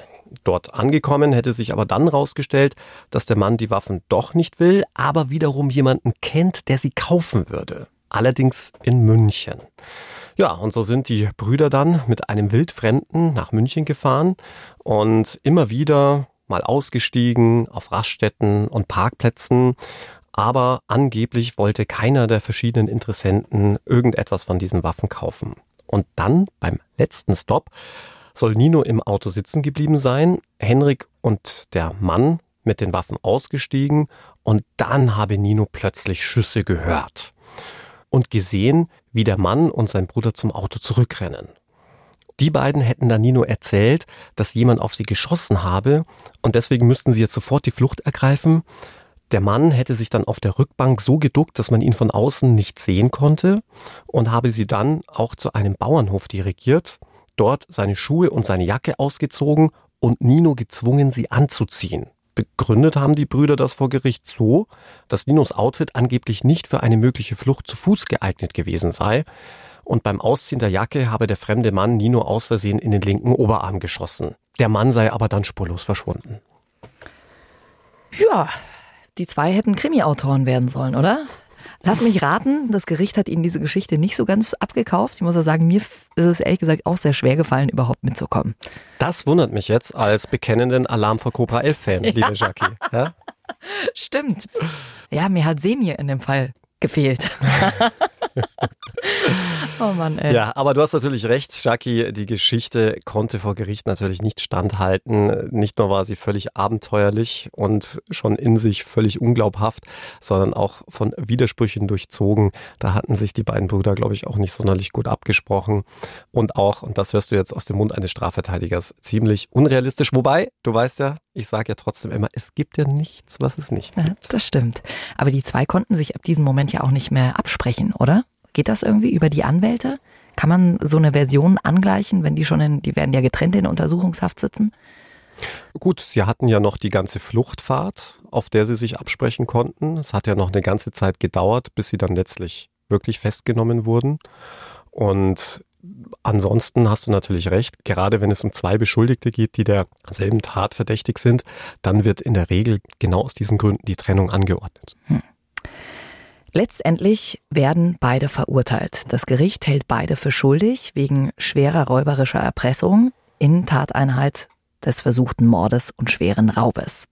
Dort angekommen hätte sich aber dann rausgestellt, dass der Mann die Waffen doch nicht will, aber wiederum jemanden kennt, der sie kaufen würde. Allerdings in München. Ja, und so sind die Brüder dann mit einem Wildfremden nach München gefahren und immer wieder mal ausgestiegen auf Raststätten und Parkplätzen, aber angeblich wollte keiner der verschiedenen Interessenten irgendetwas von diesen Waffen kaufen. Und dann beim letzten Stop soll Nino im Auto sitzen geblieben sein, Henrik und der Mann mit den Waffen ausgestiegen und dann habe Nino plötzlich Schüsse gehört und gesehen, wie der Mann und sein Bruder zum Auto zurückrennen. Die beiden hätten dann Nino erzählt, dass jemand auf sie geschossen habe und deswegen müssten sie jetzt sofort die Flucht ergreifen. Der Mann hätte sich dann auf der Rückbank so geduckt, dass man ihn von außen nicht sehen konnte und habe sie dann auch zu einem Bauernhof dirigiert, dort seine Schuhe und seine Jacke ausgezogen und Nino gezwungen, sie anzuziehen. Begründet haben die Brüder das vor Gericht so, dass Ninos Outfit angeblich nicht für eine mögliche Flucht zu Fuß geeignet gewesen sei und beim Ausziehen der Jacke habe der fremde Mann Nino aus Versehen in den linken Oberarm geschossen. Der Mann sei aber dann spurlos verschwunden. Ja, die zwei hätten Krimi-Autoren werden sollen, oder? Lass mich raten, das Gericht hat Ihnen diese Geschichte nicht so ganz abgekauft. Ich muss ja sagen, mir ist es ehrlich gesagt auch sehr schwer gefallen, überhaupt mitzukommen. Das wundert mich jetzt als bekennenden Alarm vor Cobra 11 Fan, ja. liebe Jackie. Ja? Stimmt. Ja, mir hat Semir in dem Fall gefehlt. oh Mann, ey. Ja, aber du hast natürlich recht, Jackie. Die Geschichte konnte vor Gericht natürlich nicht standhalten. Nicht nur war sie völlig abenteuerlich und schon in sich völlig unglaubhaft, sondern auch von Widersprüchen durchzogen. Da hatten sich die beiden Brüder, glaube ich, auch nicht sonderlich gut abgesprochen. Und auch, und das hörst du jetzt aus dem Mund eines Strafverteidigers, ziemlich unrealistisch. Wobei, du weißt ja, ich sage ja trotzdem immer, es gibt ja nichts, was es nicht gibt. Ja, das stimmt. Aber die zwei konnten sich ab diesem Moment ja auch nicht mehr absprechen, oder? Geht das irgendwie über die Anwälte? Kann man so eine Version angleichen, wenn die schon in, die werden ja getrennt in Untersuchungshaft sitzen? Gut, sie hatten ja noch die ganze Fluchtfahrt, auf der sie sich absprechen konnten. Es hat ja noch eine ganze Zeit gedauert, bis sie dann letztlich wirklich festgenommen wurden. Und ansonsten hast du natürlich recht, gerade wenn es um zwei Beschuldigte geht, die derselben Tat verdächtig sind, dann wird in der Regel genau aus diesen Gründen die Trennung angeordnet. Hm. Letztendlich werden beide verurteilt. Das Gericht hält beide für schuldig wegen schwerer räuberischer Erpressung in Tateinheit des versuchten Mordes und schweren Raubes.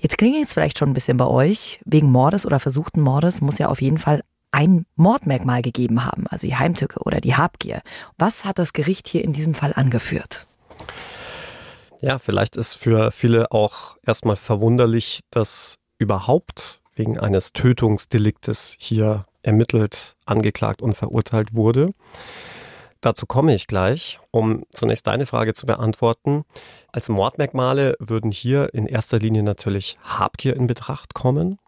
Jetzt klingelt es vielleicht schon ein bisschen bei euch. Wegen Mordes oder versuchten Mordes muss ja auf jeden Fall ein Mordmerkmal gegeben haben, also die Heimtücke oder die Habgier. Was hat das Gericht hier in diesem Fall angeführt? Ja, vielleicht ist für viele auch erstmal verwunderlich, dass überhaupt wegen eines Tötungsdeliktes hier ermittelt, angeklagt und verurteilt wurde. Dazu komme ich gleich, um zunächst deine Frage zu beantworten. Als Mordmerkmale würden hier in erster Linie natürlich Habgier in Betracht kommen,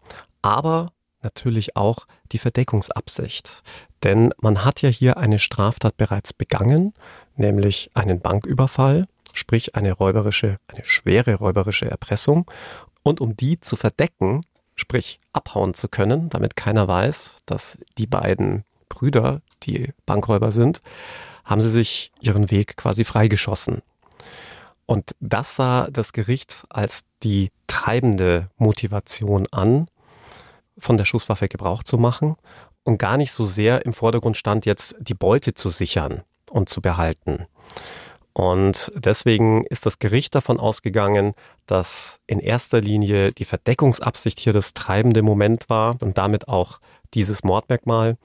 aber natürlich auch die Verdeckungsabsicht. Denn man hat ja hier eine Straftat bereits begangen, nämlich einen Banküberfall, sprich eine räuberische, eine schwere räuberische Erpressung. Und um die zu verdecken, sprich abhauen zu können, damit keiner weiß, dass die beiden Brüder die Bankräuber sind, haben sie sich ihren Weg quasi freigeschossen. Und das sah das Gericht als die treibende Motivation an, von der Schusswaffe Gebrauch zu machen und gar nicht so sehr im Vordergrund stand, jetzt die Beute zu sichern und zu behalten. Und deswegen ist das Gericht davon ausgegangen, dass in erster Linie die Verdeckungsabsicht hier das treibende Moment war und damit auch dieses Mordmerkmal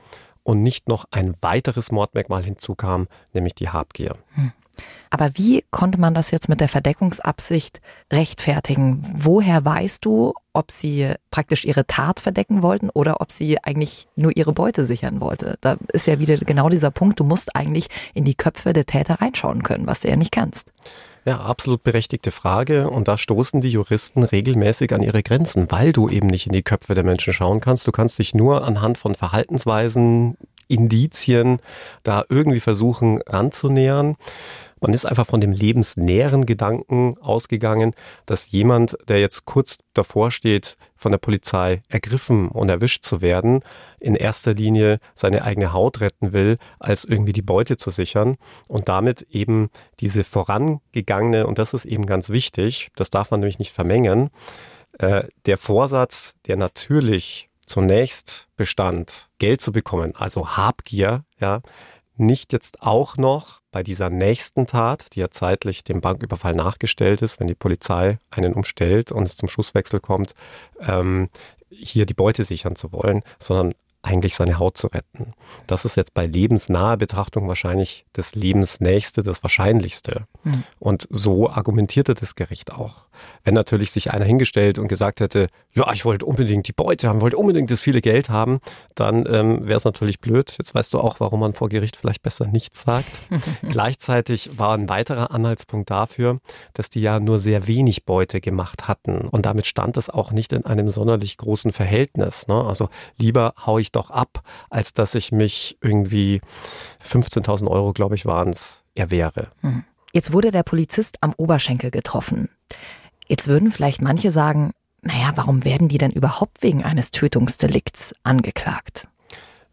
und nicht noch ein weiteres Mordmerkmal hinzukam, nämlich die Habgier. Hm. Aber wie konnte man das jetzt mit der Verdeckungsabsicht rechtfertigen? Woher weißt du, ob sie praktisch ihre Tat verdecken wollten oder ob sie eigentlich nur ihre Beute sichern wollte? Da ist ja wieder genau dieser Punkt, du musst eigentlich in die Köpfe der Täter reinschauen können, was du ja nicht kannst. Ja, absolut berechtigte Frage. Und da stoßen die Juristen regelmäßig an ihre Grenzen, weil du eben nicht in die Köpfe der Menschen schauen kannst. Du kannst dich nur anhand von Verhaltensweisen, Indizien da irgendwie versuchen ranzunähern. Man ist einfach von dem lebensnäheren Gedanken ausgegangen, dass jemand, der jetzt kurz davor steht, von der Polizei ergriffen und erwischt zu werden, in erster Linie seine eigene Haut retten will, als irgendwie die Beute zu sichern und damit eben diese vorangegangene, und das ist eben ganz wichtig, das darf man nämlich nicht vermengen, äh, der Vorsatz, der natürlich zunächst bestand, Geld zu bekommen, also Habgier, ja, nicht jetzt auch noch bei dieser nächsten Tat, die ja zeitlich dem Banküberfall nachgestellt ist, wenn die Polizei einen umstellt und es zum Schusswechsel kommt, ähm, hier die Beute sichern zu wollen, sondern eigentlich seine Haut zu retten. Das ist jetzt bei lebensnaher Betrachtung wahrscheinlich das Lebensnächste, das Wahrscheinlichste. Mhm. Und so argumentierte das Gericht auch. Wenn natürlich sich einer hingestellt und gesagt hätte, ja, ich wollte unbedingt die Beute haben, wollte unbedingt das viele Geld haben, dann ähm, wäre es natürlich blöd. Jetzt weißt du auch, warum man vor Gericht vielleicht besser nichts sagt. Gleichzeitig war ein weiterer Anhaltspunkt dafür, dass die ja nur sehr wenig Beute gemacht hatten. Und damit stand es auch nicht in einem sonderlich großen Verhältnis. Ne? Also lieber hau ich doch ab, als dass ich mich irgendwie 15.000 Euro, glaube ich, waren es, erwehre. Hm. Jetzt wurde der Polizist am Oberschenkel getroffen. Jetzt würden vielleicht manche sagen, naja, warum werden die denn überhaupt wegen eines Tötungsdelikts angeklagt?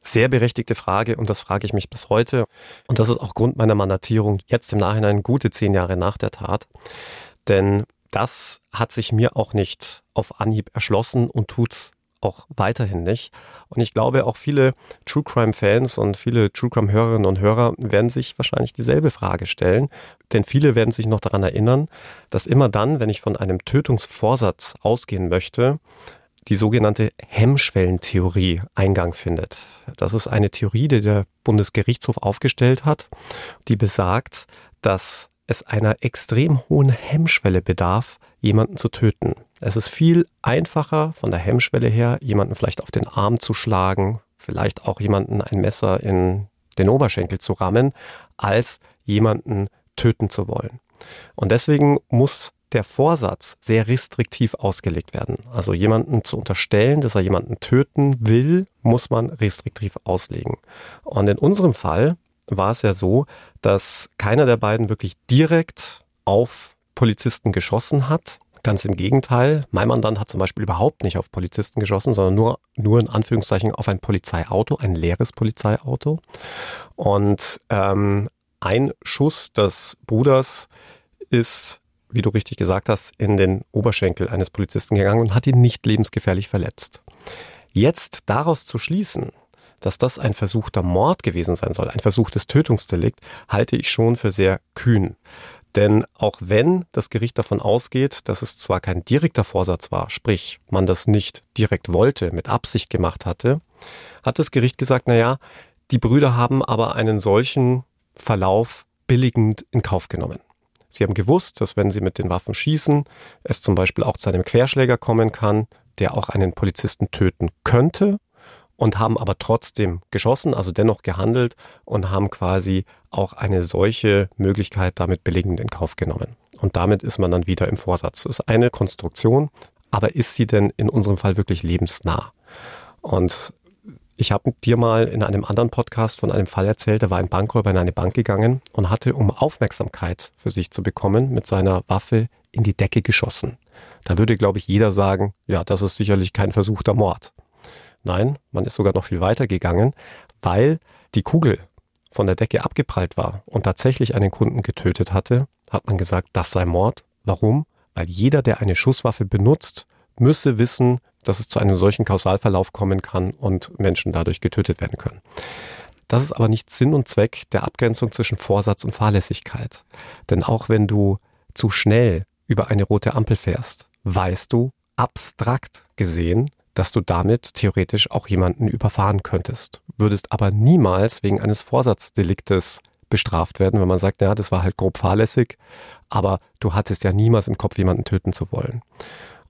Sehr berechtigte Frage und das frage ich mich bis heute. Und das ist auch Grund meiner Mandatierung jetzt im Nachhinein gute zehn Jahre nach der Tat. Denn das hat sich mir auch nicht auf Anhieb erschlossen und tut's auch weiterhin nicht. Und ich glaube, auch viele True Crime Fans und viele True Crime Hörerinnen und Hörer werden sich wahrscheinlich dieselbe Frage stellen. Denn viele werden sich noch daran erinnern, dass immer dann, wenn ich von einem Tötungsvorsatz ausgehen möchte, die sogenannte Hemmschwellentheorie Eingang findet. Das ist eine Theorie, die der Bundesgerichtshof aufgestellt hat, die besagt, dass es einer extrem hohen Hemmschwelle bedarf, jemanden zu töten. Es ist viel einfacher von der Hemmschwelle her, jemanden vielleicht auf den Arm zu schlagen, vielleicht auch jemanden ein Messer in den Oberschenkel zu rammen, als jemanden töten zu wollen. Und deswegen muss der Vorsatz sehr restriktiv ausgelegt werden. Also jemanden zu unterstellen, dass er jemanden töten will, muss man restriktiv auslegen. Und in unserem Fall war es ja so, dass keiner der beiden wirklich direkt auf Polizisten geschossen hat. Ganz im Gegenteil, mein Mandant hat zum Beispiel überhaupt nicht auf Polizisten geschossen, sondern nur, nur in Anführungszeichen auf ein Polizeiauto, ein leeres Polizeiauto. Und ähm, ein Schuss des Bruders ist, wie du richtig gesagt hast, in den Oberschenkel eines Polizisten gegangen und hat ihn nicht lebensgefährlich verletzt. Jetzt daraus zu schließen, dass das ein versuchter Mord gewesen sein soll, ein versuchtes Tötungsdelikt, halte ich schon für sehr kühn. Denn auch wenn das Gericht davon ausgeht, dass es zwar kein direkter Vorsatz war, sprich man das nicht direkt wollte, mit Absicht gemacht hatte, hat das Gericht gesagt, na ja, die Brüder haben aber einen solchen Verlauf billigend in Kauf genommen. Sie haben gewusst, dass wenn sie mit den Waffen schießen, es zum Beispiel auch zu einem Querschläger kommen kann, der auch einen Polizisten töten könnte und haben aber trotzdem geschossen, also dennoch gehandelt und haben quasi auch eine solche Möglichkeit damit billigend in Kauf genommen. Und damit ist man dann wieder im Vorsatz. Das ist eine Konstruktion, aber ist sie denn in unserem Fall wirklich lebensnah? Und ich habe dir mal in einem anderen Podcast von einem Fall erzählt, da war ein Bankräuber in eine Bank gegangen und hatte, um Aufmerksamkeit für sich zu bekommen, mit seiner Waffe in die Decke geschossen. Da würde, glaube ich, jeder sagen, ja, das ist sicherlich kein versuchter Mord. Nein, man ist sogar noch viel weiter gegangen, weil die Kugel von der Decke abgeprallt war und tatsächlich einen Kunden getötet hatte, hat man gesagt, das sei Mord. Warum? Weil jeder, der eine Schusswaffe benutzt, müsse wissen, dass es zu einem solchen Kausalverlauf kommen kann und Menschen dadurch getötet werden können. Das ist aber nicht Sinn und Zweck der Abgrenzung zwischen Vorsatz und Fahrlässigkeit. Denn auch wenn du zu schnell über eine rote Ampel fährst, weißt du abstrakt gesehen, dass du damit theoretisch auch jemanden überfahren könntest, würdest aber niemals wegen eines Vorsatzdeliktes bestraft werden, wenn man sagt, ja, das war halt grob fahrlässig, aber du hattest ja niemals im Kopf, jemanden töten zu wollen.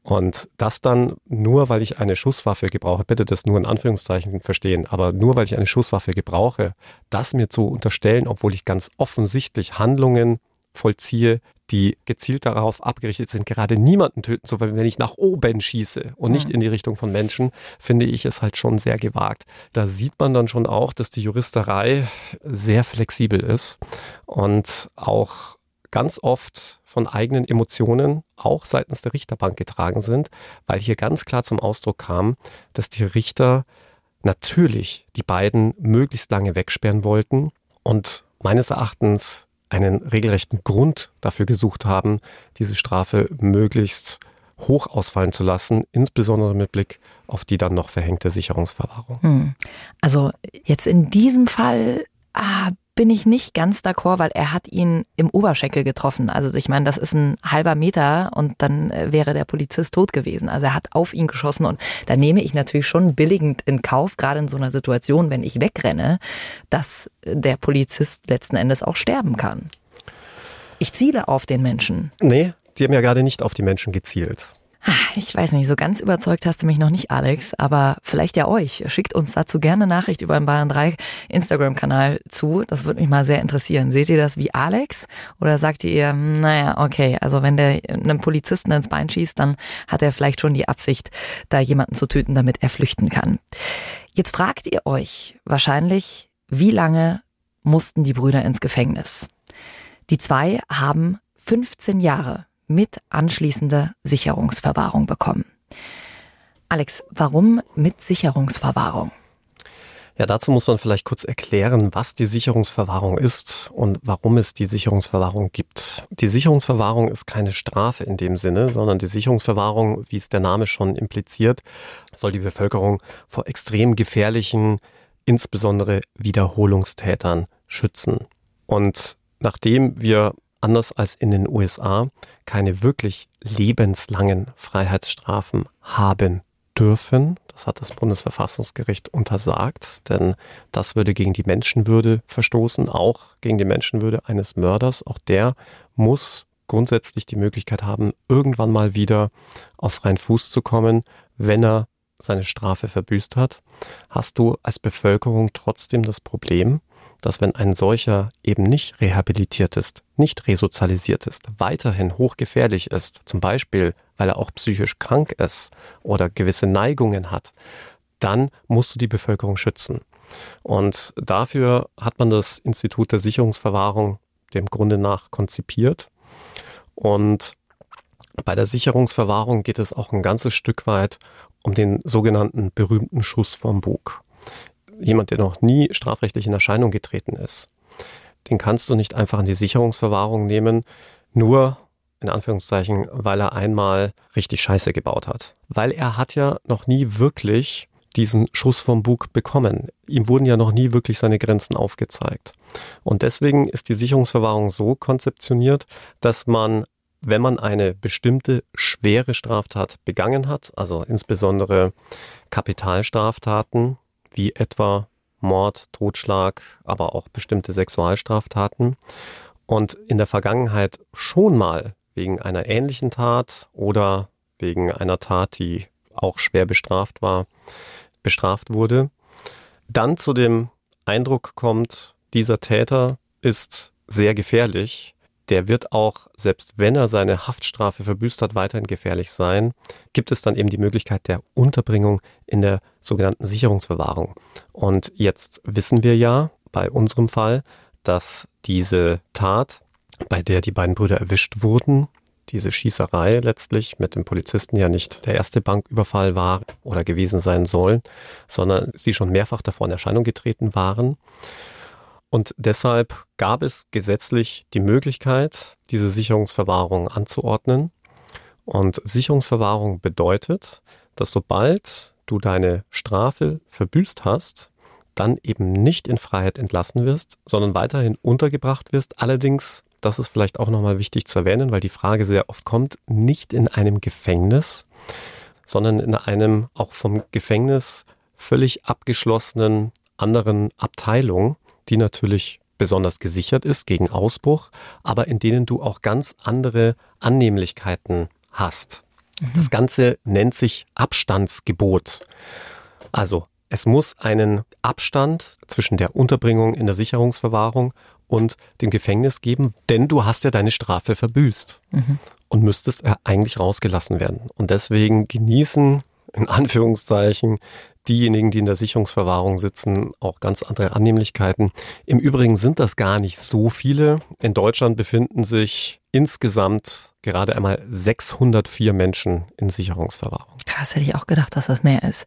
Und das dann nur, weil ich eine Schusswaffe gebrauche, bitte das nur in Anführungszeichen verstehen, aber nur weil ich eine Schusswaffe gebrauche, das mir zu unterstellen, obwohl ich ganz offensichtlich Handlungen vollziehe, die gezielt darauf abgerichtet sind, gerade niemanden töten zu wollen, wenn ich nach oben schieße und nicht in die Richtung von Menschen, finde ich es halt schon sehr gewagt. Da sieht man dann schon auch, dass die Juristerei sehr flexibel ist und auch ganz oft von eigenen Emotionen auch seitens der Richterbank getragen sind, weil hier ganz klar zum Ausdruck kam, dass die Richter natürlich die beiden möglichst lange wegsperren wollten und meines Erachtens einen regelrechten Grund dafür gesucht haben, diese Strafe möglichst hoch ausfallen zu lassen, insbesondere mit Blick auf die dann noch verhängte Sicherungsverwahrung. Hm. Also jetzt in diesem Fall ah, bin ich nicht ganz d'accord, weil er hat ihn im Oberschenkel getroffen. Also ich meine, das ist ein halber Meter und dann äh, wäre der Polizist tot gewesen. Also er hat auf ihn geschossen und da nehme ich natürlich schon billigend in Kauf, gerade in so einer Situation, wenn ich wegrenne, dass der Polizist letzten Endes auch sterben kann. Ich ziele auf den Menschen. Nee, die haben ja gerade nicht auf die Menschen gezielt. Ah, ich weiß nicht, so ganz überzeugt hast du mich noch nicht, Alex, aber vielleicht ja euch. Schickt uns dazu gerne Nachricht über den Bayern 3 Instagram-Kanal zu. Das würde mich mal sehr interessieren. Seht ihr das wie Alex? Oder sagt ihr, naja, okay, also wenn der einem Polizisten ins Bein schießt, dann hat er vielleicht schon die Absicht, da jemanden zu töten, damit er flüchten kann. Jetzt fragt ihr euch wahrscheinlich, wie lange mussten die Brüder ins Gefängnis? Die zwei haben 15 Jahre mit anschließender Sicherungsverwahrung bekommen. Alex, warum mit Sicherungsverwahrung? Ja, dazu muss man vielleicht kurz erklären, was die Sicherungsverwahrung ist und warum es die Sicherungsverwahrung gibt. Die Sicherungsverwahrung ist keine Strafe in dem Sinne, sondern die Sicherungsverwahrung, wie es der Name schon impliziert, soll die Bevölkerung vor extrem gefährlichen, insbesondere Wiederholungstätern schützen. Und nachdem wir anders als in den USA keine wirklich lebenslangen Freiheitsstrafen haben dürfen. Das hat das Bundesverfassungsgericht untersagt, denn das würde gegen die Menschenwürde verstoßen, auch gegen die Menschenwürde eines Mörders. Auch der muss grundsätzlich die Möglichkeit haben, irgendwann mal wieder auf freien Fuß zu kommen, wenn er seine Strafe verbüßt hat. Hast du als Bevölkerung trotzdem das Problem, dass wenn ein solcher eben nicht rehabilitiert ist, nicht resozialisiert ist, weiterhin hochgefährlich ist, zum Beispiel weil er auch psychisch krank ist oder gewisse Neigungen hat, dann musst du die Bevölkerung schützen. Und dafür hat man das Institut der Sicherungsverwahrung dem Grunde nach konzipiert. Und bei der Sicherungsverwahrung geht es auch ein ganzes Stück weit um den sogenannten berühmten Schuss vom Bug jemand, der noch nie strafrechtlich in Erscheinung getreten ist, den kannst du nicht einfach in die Sicherungsverwahrung nehmen, nur in Anführungszeichen, weil er einmal richtig Scheiße gebaut hat. Weil er hat ja noch nie wirklich diesen Schuss vom Bug bekommen. Ihm wurden ja noch nie wirklich seine Grenzen aufgezeigt. Und deswegen ist die Sicherungsverwahrung so konzeptioniert, dass man, wenn man eine bestimmte schwere Straftat begangen hat, also insbesondere Kapitalstraftaten, wie etwa Mord, Totschlag, aber auch bestimmte Sexualstraftaten. Und in der Vergangenheit schon mal wegen einer ähnlichen Tat oder wegen einer Tat, die auch schwer bestraft war, bestraft wurde, dann zu dem Eindruck kommt, dieser Täter ist sehr gefährlich der wird auch, selbst wenn er seine Haftstrafe verbüßt hat, weiterhin gefährlich sein, gibt es dann eben die Möglichkeit der Unterbringung in der sogenannten Sicherungsverwahrung. Und jetzt wissen wir ja bei unserem Fall, dass diese Tat, bei der die beiden Brüder erwischt wurden, diese Schießerei letztlich mit dem Polizisten ja nicht der erste Banküberfall war oder gewesen sein soll, sondern sie schon mehrfach davor in Erscheinung getreten waren. Und deshalb gab es gesetzlich die Möglichkeit, diese Sicherungsverwahrung anzuordnen. Und Sicherungsverwahrung bedeutet, dass sobald du deine Strafe verbüßt hast, dann eben nicht in Freiheit entlassen wirst, sondern weiterhin untergebracht wirst. Allerdings, das ist vielleicht auch nochmal wichtig zu erwähnen, weil die Frage sehr oft kommt, nicht in einem Gefängnis, sondern in einem auch vom Gefängnis völlig abgeschlossenen anderen Abteilung die natürlich besonders gesichert ist gegen Ausbruch, aber in denen du auch ganz andere Annehmlichkeiten hast. Das Ganze nennt sich Abstandsgebot. Also es muss einen Abstand zwischen der Unterbringung in der Sicherungsverwahrung und dem Gefängnis geben, denn du hast ja deine Strafe verbüßt mhm. und müsstest eigentlich rausgelassen werden. Und deswegen genießen in Anführungszeichen diejenigen, die in der Sicherungsverwahrung sitzen, auch ganz andere Annehmlichkeiten. Im Übrigen sind das gar nicht so viele. In Deutschland befinden sich insgesamt gerade einmal 604 Menschen in Sicherungsverwahrung. Krass, hätte ich auch gedacht, dass das mehr ist.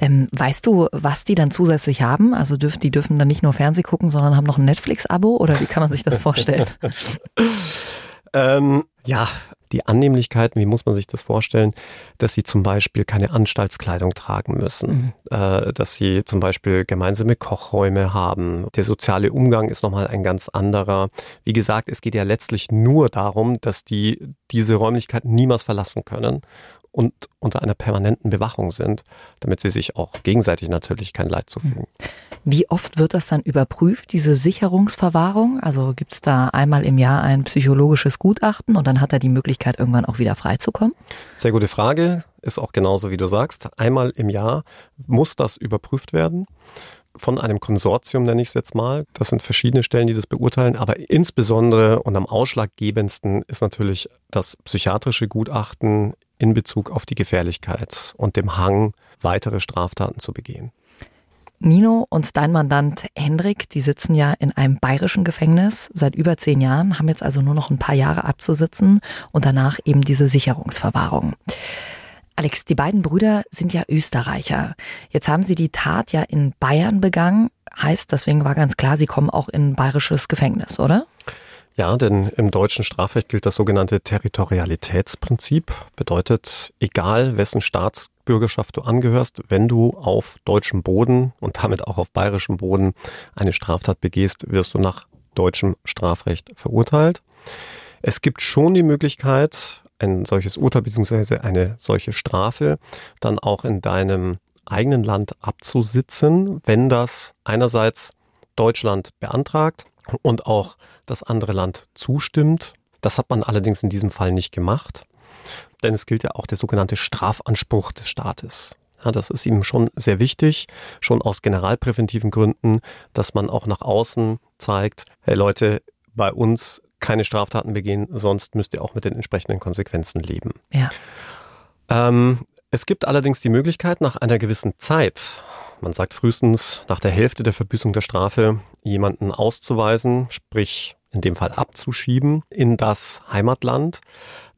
Ähm, weißt du, was die dann zusätzlich haben? Also dürf, die dürfen dann nicht nur Fernseh gucken, sondern haben noch ein Netflix-Abo oder wie kann man sich das vorstellen? ähm, ja, die Annehmlichkeiten, wie muss man sich das vorstellen, dass sie zum Beispiel keine Anstaltskleidung tragen müssen, mhm. äh, dass sie zum Beispiel gemeinsame Kochräume haben. Der soziale Umgang ist nochmal ein ganz anderer. Wie gesagt, es geht ja letztlich nur darum, dass die diese Räumlichkeiten niemals verlassen können und unter einer permanenten Bewachung sind, damit sie sich auch gegenseitig natürlich kein Leid zufügen. Wie oft wird das dann überprüft, diese Sicherungsverwahrung? Also gibt es da einmal im Jahr ein psychologisches Gutachten und dann hat er die Möglichkeit, irgendwann auch wieder freizukommen? Sehr gute Frage. Ist auch genauso, wie du sagst. Einmal im Jahr muss das überprüft werden von einem Konsortium, nenne ich es jetzt mal. Das sind verschiedene Stellen, die das beurteilen, aber insbesondere und am ausschlaggebendsten ist natürlich das psychiatrische Gutachten in Bezug auf die Gefährlichkeit und dem Hang, weitere Straftaten zu begehen. Nino und dein Mandant Hendrik, die sitzen ja in einem bayerischen Gefängnis seit über zehn Jahren, haben jetzt also nur noch ein paar Jahre abzusitzen und danach eben diese Sicherungsverwahrung. Alex, die beiden Brüder sind ja Österreicher. Jetzt haben sie die Tat ja in Bayern begangen. Heißt, deswegen war ganz klar, sie kommen auch in ein bayerisches Gefängnis, oder? Ja, denn im deutschen Strafrecht gilt das sogenannte Territorialitätsprinzip. Bedeutet, egal wessen Staatsbürgerschaft du angehörst, wenn du auf deutschem Boden und damit auch auf bayerischem Boden eine Straftat begehst, wirst du nach deutschem Strafrecht verurteilt. Es gibt schon die Möglichkeit, ein solches Urteil bzw. eine solche Strafe dann auch in deinem eigenen Land abzusitzen, wenn das einerseits Deutschland beantragt und auch das andere Land zustimmt. Das hat man allerdings in diesem Fall nicht gemacht, denn es gilt ja auch der sogenannte Strafanspruch des Staates. Ja, das ist ihm schon sehr wichtig, schon aus generalpräventiven Gründen, dass man auch nach außen zeigt, hey Leute, bei uns keine Straftaten begehen, sonst müsst ihr auch mit den entsprechenden Konsequenzen leben. Ja. Ähm, es gibt allerdings die Möglichkeit, nach einer gewissen Zeit, man sagt frühestens nach der Hälfte der Verbüßung der Strafe, jemanden auszuweisen, sprich in dem Fall abzuschieben in das Heimatland.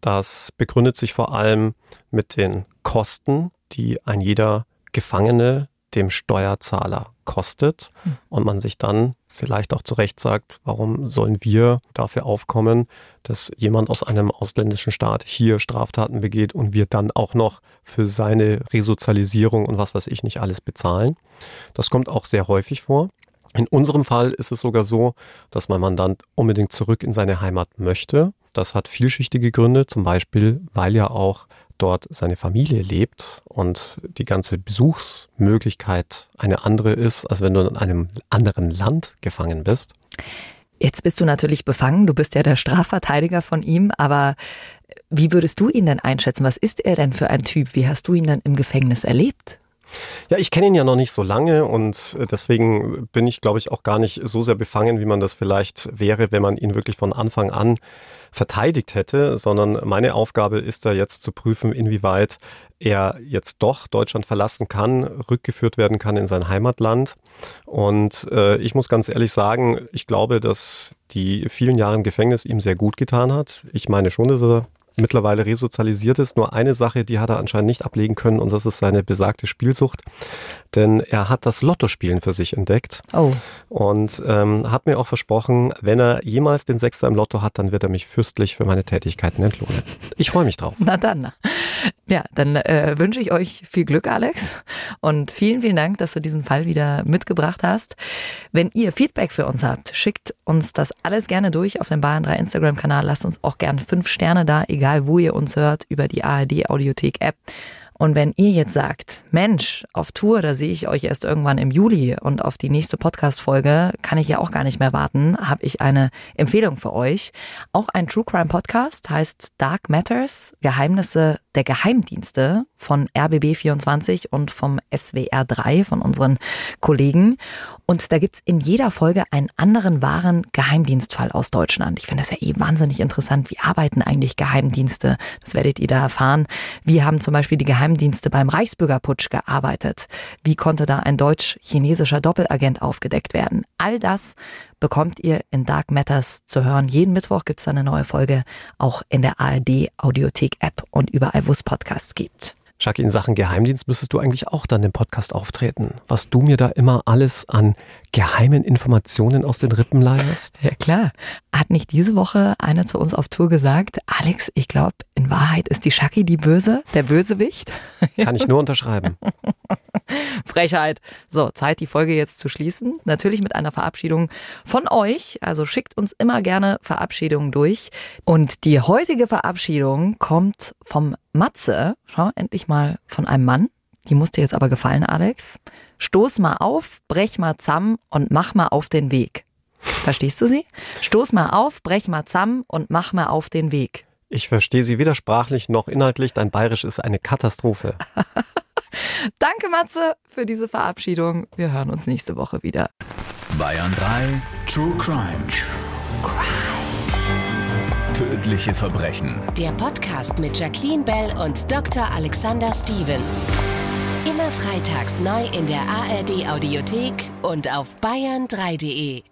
Das begründet sich vor allem mit den Kosten, die ein jeder Gefangene dem Steuerzahler kostet hm. und man sich dann vielleicht auch zu Recht sagt, warum sollen wir dafür aufkommen, dass jemand aus einem ausländischen Staat hier Straftaten begeht und wir dann auch noch für seine Resozialisierung und was weiß ich nicht alles bezahlen. Das kommt auch sehr häufig vor. In unserem Fall ist es sogar so, dass mein Mandant unbedingt zurück in seine Heimat möchte. Das hat vielschichtige Gründe, zum Beispiel, weil ja auch dort seine Familie lebt und die ganze Besuchsmöglichkeit eine andere ist, als wenn du in einem anderen Land gefangen bist. Jetzt bist du natürlich befangen, du bist ja der Strafverteidiger von ihm, aber wie würdest du ihn denn einschätzen? Was ist er denn für ein Typ? Wie hast du ihn dann im Gefängnis erlebt? Ja, ich kenne ihn ja noch nicht so lange und deswegen bin ich, glaube ich, auch gar nicht so sehr befangen, wie man das vielleicht wäre, wenn man ihn wirklich von Anfang an verteidigt hätte, sondern meine Aufgabe ist da jetzt zu prüfen, inwieweit er jetzt doch Deutschland verlassen kann, rückgeführt werden kann in sein Heimatland. Und äh, ich muss ganz ehrlich sagen, ich glaube, dass die vielen Jahre im Gefängnis ihm sehr gut getan hat. Ich meine schon, dass er mittlerweile resozialisiert ist. Nur eine Sache, die hat er anscheinend nicht ablegen können und das ist seine besagte Spielsucht. Denn er hat das Lottospielen für sich entdeckt. Oh. Und ähm, hat mir auch versprochen, wenn er jemals den Sechster im Lotto hat, dann wird er mich fürstlich für meine Tätigkeiten entlohnen. Ich freue mich drauf. Na dann. Ja, dann äh, wünsche ich euch viel Glück, Alex. Und vielen, vielen Dank, dass du diesen Fall wieder mitgebracht hast. Wenn ihr Feedback für uns habt, schickt uns das alles gerne durch auf dem Bayern 3 Instagram-Kanal. Lasst uns auch gerne fünf Sterne da, egal wo ihr uns hört, über die ARD Audiothek App Und wenn ihr jetzt sagt, Mensch, auf Tour, da sehe ich euch erst irgendwann im Juli und auf die nächste Podcast-Folge kann ich ja auch gar nicht mehr warten, habe ich eine Empfehlung für euch. Auch ein True Crime Podcast heißt Dark Matters, Geheimnisse der Geheimdienste von RBB24 und vom SWR3 von unseren Kollegen. Und da gibt's in jeder Folge einen anderen wahren Geheimdienstfall aus Deutschland. Ich finde das ja eh wahnsinnig interessant. Wie arbeiten eigentlich Geheimdienste? Das werdet ihr da erfahren. Wie haben zum Beispiel die Geheimdienste beim Reichsbürgerputsch gearbeitet? Wie konnte da ein deutsch-chinesischer Doppelagent aufgedeckt werden? All das bekommt ihr in Dark Matters zu hören. Jeden Mittwoch gibt's da eine neue Folge, auch in der ARD Audiothek App und überall, wo es Podcasts gibt. Schaki, in Sachen Geheimdienst müsstest du eigentlich auch dann im Podcast auftreten. Was du mir da immer alles an geheimen Informationen aus den Rippen leierst? Ja klar. Hat nicht diese Woche einer zu uns auf Tour gesagt, Alex, ich glaube, in Wahrheit ist die Shaki die Böse, der Bösewicht? Kann ich nur unterschreiben. Frechheit. So, Zeit, die Folge jetzt zu schließen. Natürlich mit einer Verabschiedung von euch. Also schickt uns immer gerne Verabschiedungen durch. Und die heutige Verabschiedung kommt vom Matze. Schau, endlich mal von einem Mann. Die muss dir jetzt aber gefallen, Alex. Stoß mal auf, brech mal zusammen und mach mal auf den Weg. Verstehst du sie? Stoß mal auf, brech mal zusammen und mach mal auf den Weg. Ich verstehe sie weder sprachlich noch inhaltlich. Dein Bayerisch ist eine Katastrophe. Danke, Matze, für diese Verabschiedung. Wir hören uns nächste Woche wieder. Bayern 3 True Crime. True Crime. Tödliche Verbrechen. Der Podcast mit Jacqueline Bell und Dr. Alexander Stevens. Immer freitags neu in der ARD Audiothek und auf bayern3.de.